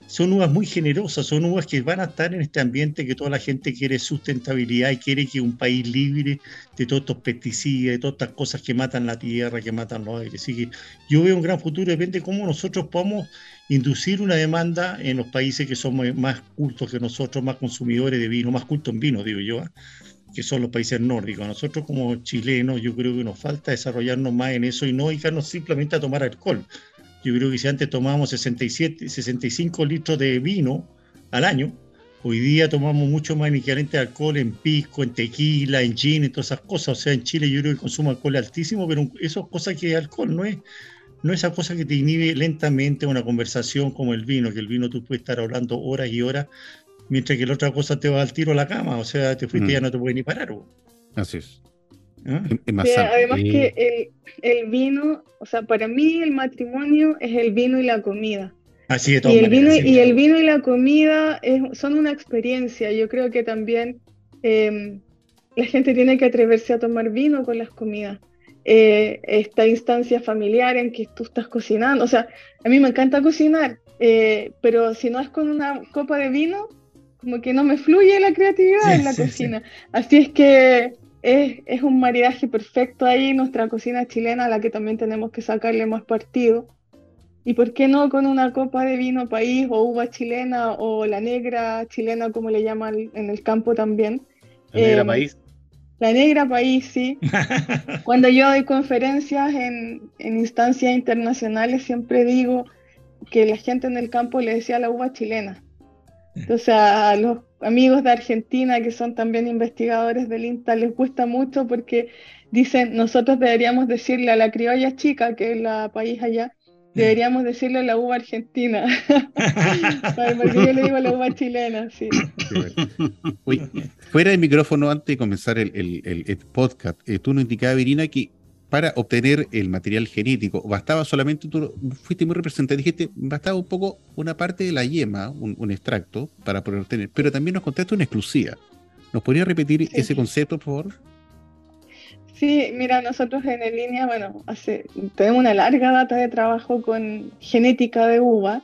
son uvas muy generosas, son uvas que van a estar en este ambiente que toda la gente quiere sustentabilidad y quiere que un país libre de todos estos pesticidas, de todas estas cosas que matan la tierra, que matan los aires. Así que yo veo un gran futuro, depende de cómo nosotros podamos inducir una demanda en los países que son más cultos que nosotros, más consumidores de vino, más cultos en vino, digo yo. ¿ah? que son los países nórdicos. Nosotros como chilenos yo creo que nos falta desarrollarnos más en eso y no dedicarnos simplemente a tomar alcohol, yo creo que si antes tomábamos 67, 65 litros de vino al año, hoy día tomamos mucho más en de alcohol en pisco, en tequila, en gin, y todas esas cosas. O sea, en Chile yo creo que consumo alcohol es altísimo, pero eso es cosa que alcohol, no es, no es esa cosa que te inhibe lentamente una conversación como el vino, que el vino tú puedes estar hablando horas y horas, mientras que la otra cosa te va al tiro a la cama, o sea, te fuiste y ya mm. no te puedes ni parar. Así es. ¿Ah? además que el, el, vino, o sea, para mí el matrimonio es el vino y la comida. Así de y el vino y el vino y la comida son una experiencia. Yo creo que también em, la gente tiene que atreverse a tomar vino con las comidas. Eh, esta instancia familiar en que tú estás cocinando. O sea, a mí me encanta cocinar, eh, pero si no es con una copa de vino, como que no me fluye la creatividad en la cocina. Así es que es, es, un maridaje perfecto ahí, nuestra cocina chilena, a la que también tenemos que sacarle más partido. Y por qué no con una copa de vino país o uva chilena o la negra chilena, como le llaman en el campo también. La negra em, país. La negra país, sí. *laughs* Cuando yo doy conferencias en, en instancias internacionales, siempre digo que la gente en el campo le decía la uva chilena. Entonces a los amigos de Argentina que son también investigadores del INTA les gusta mucho porque dicen, nosotros deberíamos decirle a la criolla chica, que es la país allá, deberíamos decirle a la uva argentina. *laughs* porque yo le digo la uva chilena, sí. fuera del micrófono, antes de comenzar el, el, podcast, eh, tú nos indicabas, Virina, que para obtener el material genético, bastaba solamente, tú fuiste muy representante, dijiste, bastaba un poco una parte de la yema, un, extracto, para poder obtener, pero también nos contaste una exclusiva. ¿Nos podría repetir ese concepto, por favor? Sí, mira, nosotros en el línea, bueno, hace, tenemos una larga data de trabajo con genética de uva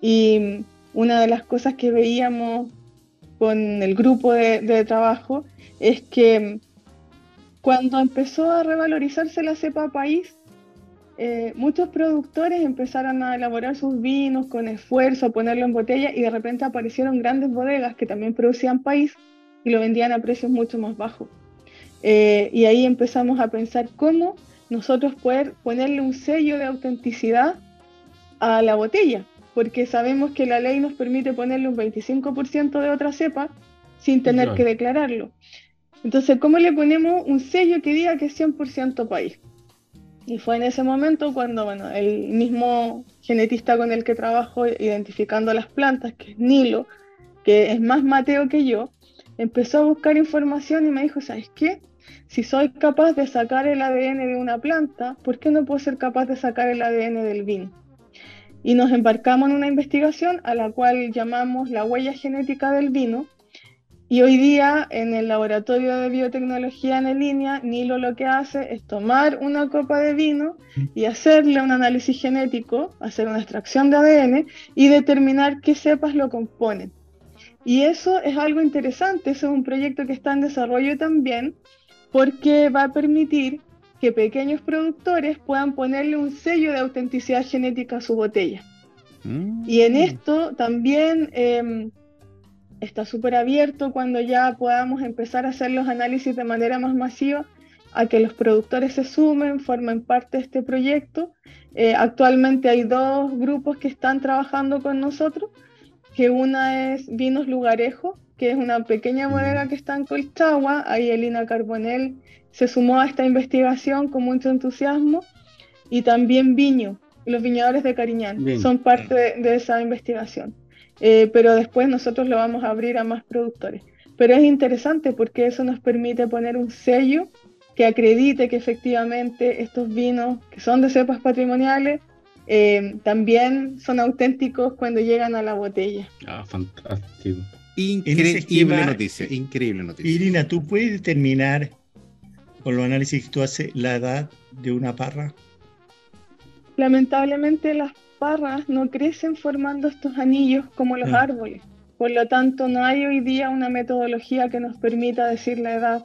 y una de las cosas que veíamos con el grupo de trabajo es que cuando empezó a revalorizarse la cepa país, eh, muchos productores empezaron a elaborar sus vinos con esfuerzo, a ponerlo en botella y de repente aparecieron grandes bodegas que también producían país y lo vendían a precios mucho más bajos. Eh, y ahí empezamos a pensar cómo nosotros poder ponerle un sello de autenticidad a la botella, porque sabemos que la ley nos permite ponerle un 25% de otra cepa sin tener que declararlo. Entonces, ¿cómo le ponemos un sello que diga que es 100% país? Y fue en ese momento cuando, bueno, el mismo genetista con el que trabajo identificando las plantas, que es Nilo, que es más Mateo que yo, empezó a buscar información y me dijo, ¿sabes qué? Si soy capaz de sacar el ADN de una planta, ¿por qué no puedo ser capaz de sacar el ADN del vino? Y nos embarcamos en una investigación a la cual llamamos la huella genética del vino, y hoy día en el laboratorio de biotecnología en línea, Nilo lo que hace es tomar una copa de vino y hacerle un análisis genético, hacer una extracción de ADN y determinar qué cepas lo componen. Y eso es algo interesante, eso es un proyecto que está en desarrollo también, porque va a permitir que pequeños productores puedan ponerle un sello de autenticidad genética a su botella. Mm. Y en esto también... Em, está súper abierto cuando ya podamos empezar a hacer los análisis de manera más masiva a que los productores se sumen, formen parte de este proyecto. Eh, actualmente hay dos grupos que están trabajando con nosotros, que una es Vinos Lugarejo, que es una pequeña bodega que está en Colchagua, ahí Elina Carbonell se sumó a esta investigación con mucho entusiasmo, y también Viño, los viñadores de Cariñán, son parte de esa investigación. Eh, pero después nosotros lo vamos a abrir a más productores. Pero es interesante porque eso nos permite poner un sello que acredite que efectivamente estos vinos que son de cepas patrimoniales eh, también son auténticos cuando llegan a la botella. Ah, fantástico. Increíble noticia, increíble noticia. Irina, ¿tú puedes determinar con los análisis que tú haces la edad de una parra? Lamentablemente las no crecen formando estos anillos como los árboles. Por lo tanto, no hay hoy día una metodología que nos permita decir la edad.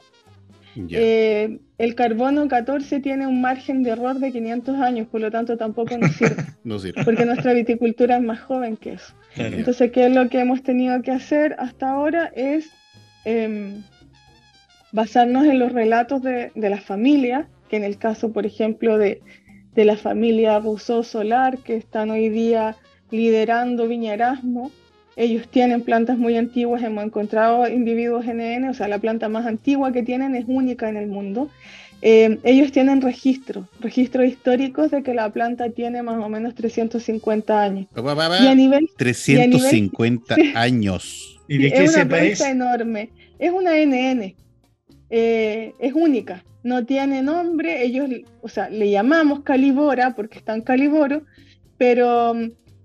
Eh, el carbono 14 tiene un margen de error de 500 años, por lo tanto tampoco nos sirve. *laughs* no sirve. Porque nuestra viticultura es más joven que eso. Entonces, ¿qué es lo que hemos tenido que hacer hasta ahora? Es em, basarnos en los relatos de, de la familia, que en el caso, por ejemplo, de, de la familia Rousseau Solar, que están hoy día liderando Viña Erasmo. Ellos tienen plantas muy antiguas, hemos encontrado individuos NN, o sea, la planta más antigua que tienen es única en el mundo. Eh, ellos tienen registros, registros históricos de que la planta tiene más o menos 350 años. Y a nivel 350 *laughs* años. ¿Y de qué es una planta enorme. Es una NN. Eh, es única no tiene nombre, ellos, o sea, le llamamos Calibora porque está en Caliboro, pero,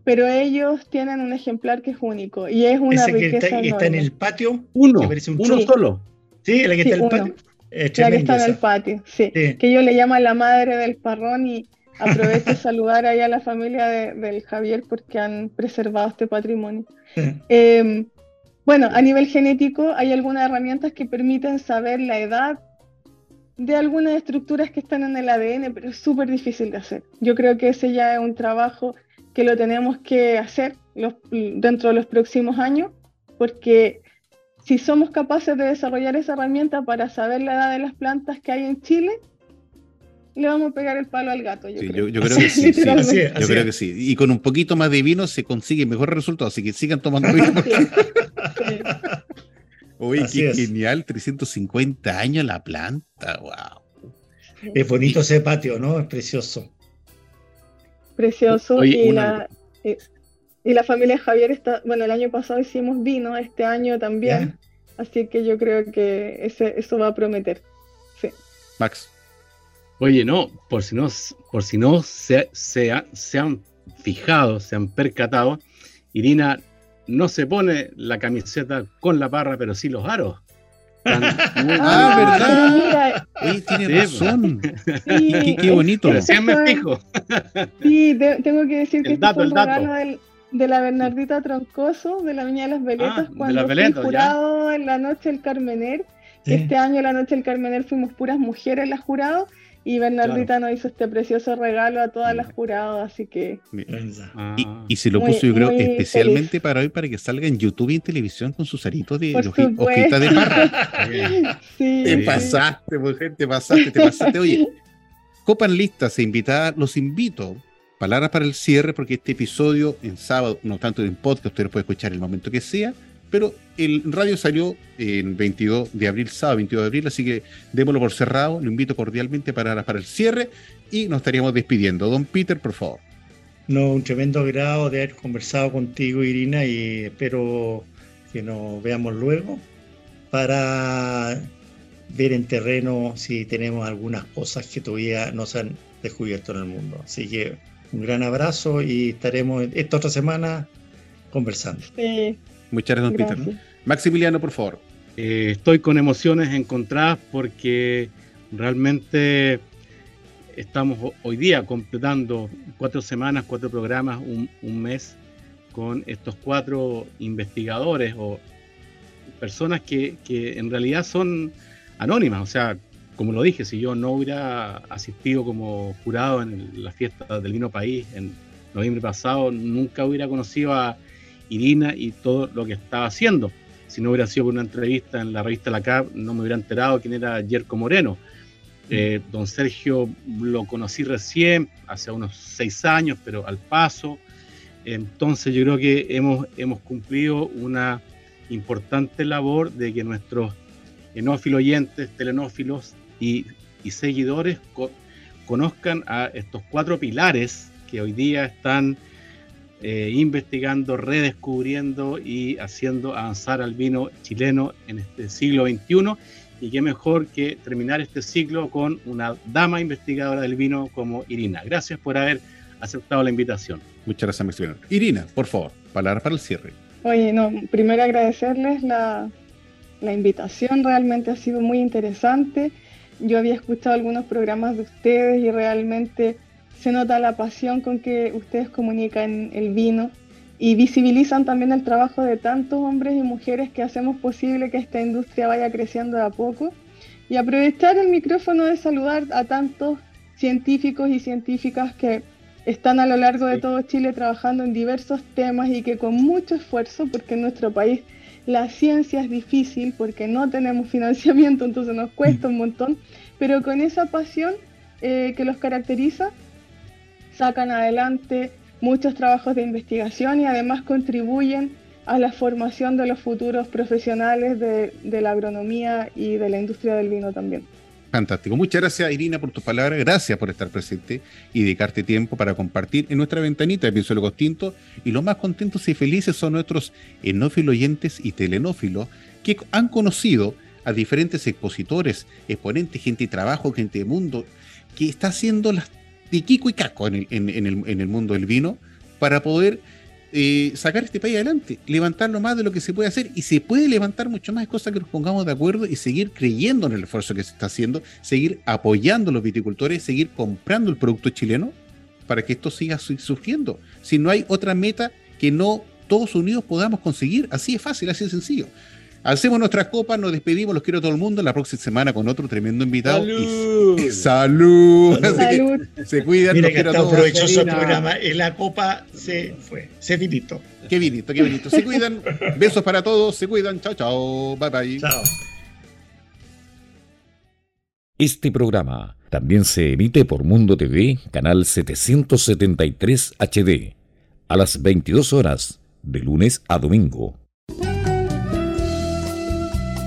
pero ellos tienen un ejemplar que es único y es una riqueza que está, en el patio, uno, uno solo. Sí, la que está en el patio. la que está en el patio, sí. Que ellos le llaman la madre del parrón y aprovecho *laughs* de saludar ahí a la familia del Javier porque han preservado este patrimonio. Em, Bueno, a nivel genético hay algunas herramientas que permiten saber la edad de algunas estructuras que están en el ADN, pero es súper difícil de hacer. Yo creo que ese ya es un trabajo que lo tenemos que hacer dentro de los próximos años, porque si somos capaces de desarrollar esa herramienta para saber la edad de las plantas que hay en Chile, le vamos a pegar el palo al gato. Yo, creo. Yo, creo *laughs* que sí. yo creo que sí. Y con un poquito más de vino se consigue mejor resultado, así que sigan tomando vino. Oye, qué genial, 350 años la planta, wow. Es bonito ese patio, ¿no? Es precioso. Precioso. y, la, y, la familia Javier está, bueno, el año pasado hicimos vino, este año también. Así que yo creo que ese, eso va a prometer. Sí. Max. Oye, no, por si no, por si no se, se, se han fijado, se han percatado, Irina no se pone la camiseta con la parra, pero sí los aros. *laughs* ah, ¿verdad? Oye, tiene razón. Sí, qué, bonito. Recién me fijo. Sí, tengo que decir que este fue un regalo de la Bernardita Troncoso, de la Viña de las Veletas, ah, cuando fui jurado en la noche del Carmener. Este año, la noche del Carmener, fuimos puras mujeres las jurados y Bernardita nos hizo este precioso regalo a todas las juradas, así que. Y, se lo puso, yo creo, especialmente para hoy, para que salga en YouTube y en televisión con sus aritos de hojitas de parra. *laughs* sí, te pasaste, mujer, te pasaste, te pasaste. Oye, copan listas e invitadas, los invito. Palabras para el cierre, porque este episodio en sábado, no tanto en podcast, usted lo puede escuchar en el momento que sea pero el radio salió en 22 de abril, sábado 22 de abril, así que démoslo por cerrado. Lo invito cordialmente para, para el cierre y nos estaríamos despidiendo. Don Peter, por favor. No, un tremendo agrado de haber conversado contigo, Irina, y espero que nos veamos luego para ver en terreno si tenemos algunas cosas que todavía no se han descubierto en el mundo. Así que un gran abrazo y estaremos esta otra semana conversando. Sí. Muchas gracias, don Peter. Maximiliano, por favor. Eh, estoy con emociones encontradas porque realmente estamos hoy día completando cuatro semanas, cuatro programas, un, mes con estos cuatro investigadores o personas que, en realidad son anónimas. O sea, como lo dije, si yo no hubiera asistido como jurado en la fiesta del vino país en noviembre pasado, nunca hubiera conocido a Irina y todo lo que estaba haciendo. Si no hubiera sido por una entrevista en la revista La Cap, no me hubiera enterado quién era Yerko Moreno. Eh, don Sergio lo conocí recién, hace unos seis años, pero al paso. Entonces yo creo que hemos, hemos cumplido una importante labor de que nuestros enófilos oyentes, telenófilos y, seguidores conozcan a estos cuatro pilares que hoy día están eh, investigando, redescubriendo y haciendo avanzar al vino chileno en este siglo XXI. Y qué mejor que terminar este ciclo con una dama investigadora del vino como Irina. Gracias por haber aceptado la invitación. Muchas gracias, Maximiliano. Irina, por favor, palabras para el cierre. Oye, no, primero agradecerles la, la invitación, realmente ha sido muy interesante. Yo había escuchado algunos programas de ustedes y realmente se nota la pasión con que ustedes comunican el vino y visibilizan también el trabajo de tantos hombres y mujeres que hacemos posible que esta industria vaya creciendo de a poco. Y aprovechar el micrófono de saludar a tantos científicos y científicas que están a lo largo de todo Chile trabajando en diversos temas y que con mucho esfuerzo, porque en nuestro país la ciencia es difícil porque no tenemos *laughs* financiamiento, entonces nos cuesta un montón, pero con esa pasión eh, que los caracteriza, sacan adelante muchos trabajos de investigación y además contribuyen a la formación de los futuros profesionales de, la agronomía y de la industria del vino también. Fantástico. Muchas gracias, Irina, por tus palabras. Gracias por estar presente y dedicarte tiempo para compartir en nuestra ventanita de Pienso Costinto. Y los más contentos y felices son nuestros enófilos oyentes y telenófilos que han conocido a diferentes expositores, exponentes, gente de trabajo, gente de mundo, que está haciendo las de Kiko y Caco en el, en, el, mundo del vino para poder eh, sacar este país adelante, levantarlo más de lo que se puede hacer y se puede levantar mucho más cosas que nos pongamos de acuerdo y seguir creyendo en el esfuerzo que se está haciendo, seguir apoyando a los viticultores, seguir comprando el producto chileno para que esto siga surgiendo. Si no hay otra meta que no todos unidos podamos conseguir. Así es fácil, así es sencillo. Hacemos nuestras copas, nos despedimos, los quiero a todo el mundo. La próxima semana con otro tremendo invitado. ¡Salud! Y, salud. *laughs* Salud. Se cuidan, Mira los que quiero a está todos. provechoso el programa. Y la copa se fue, se finito. Qué bonito, qué bonito. Se cuidan. *laughs* Besos para todos. Se cuidan. Chao, chao. Bye, bye. Chao. Este programa también se emite por Mundo TV, canal 773 HD, a las 22 horas, de lunes a domingo.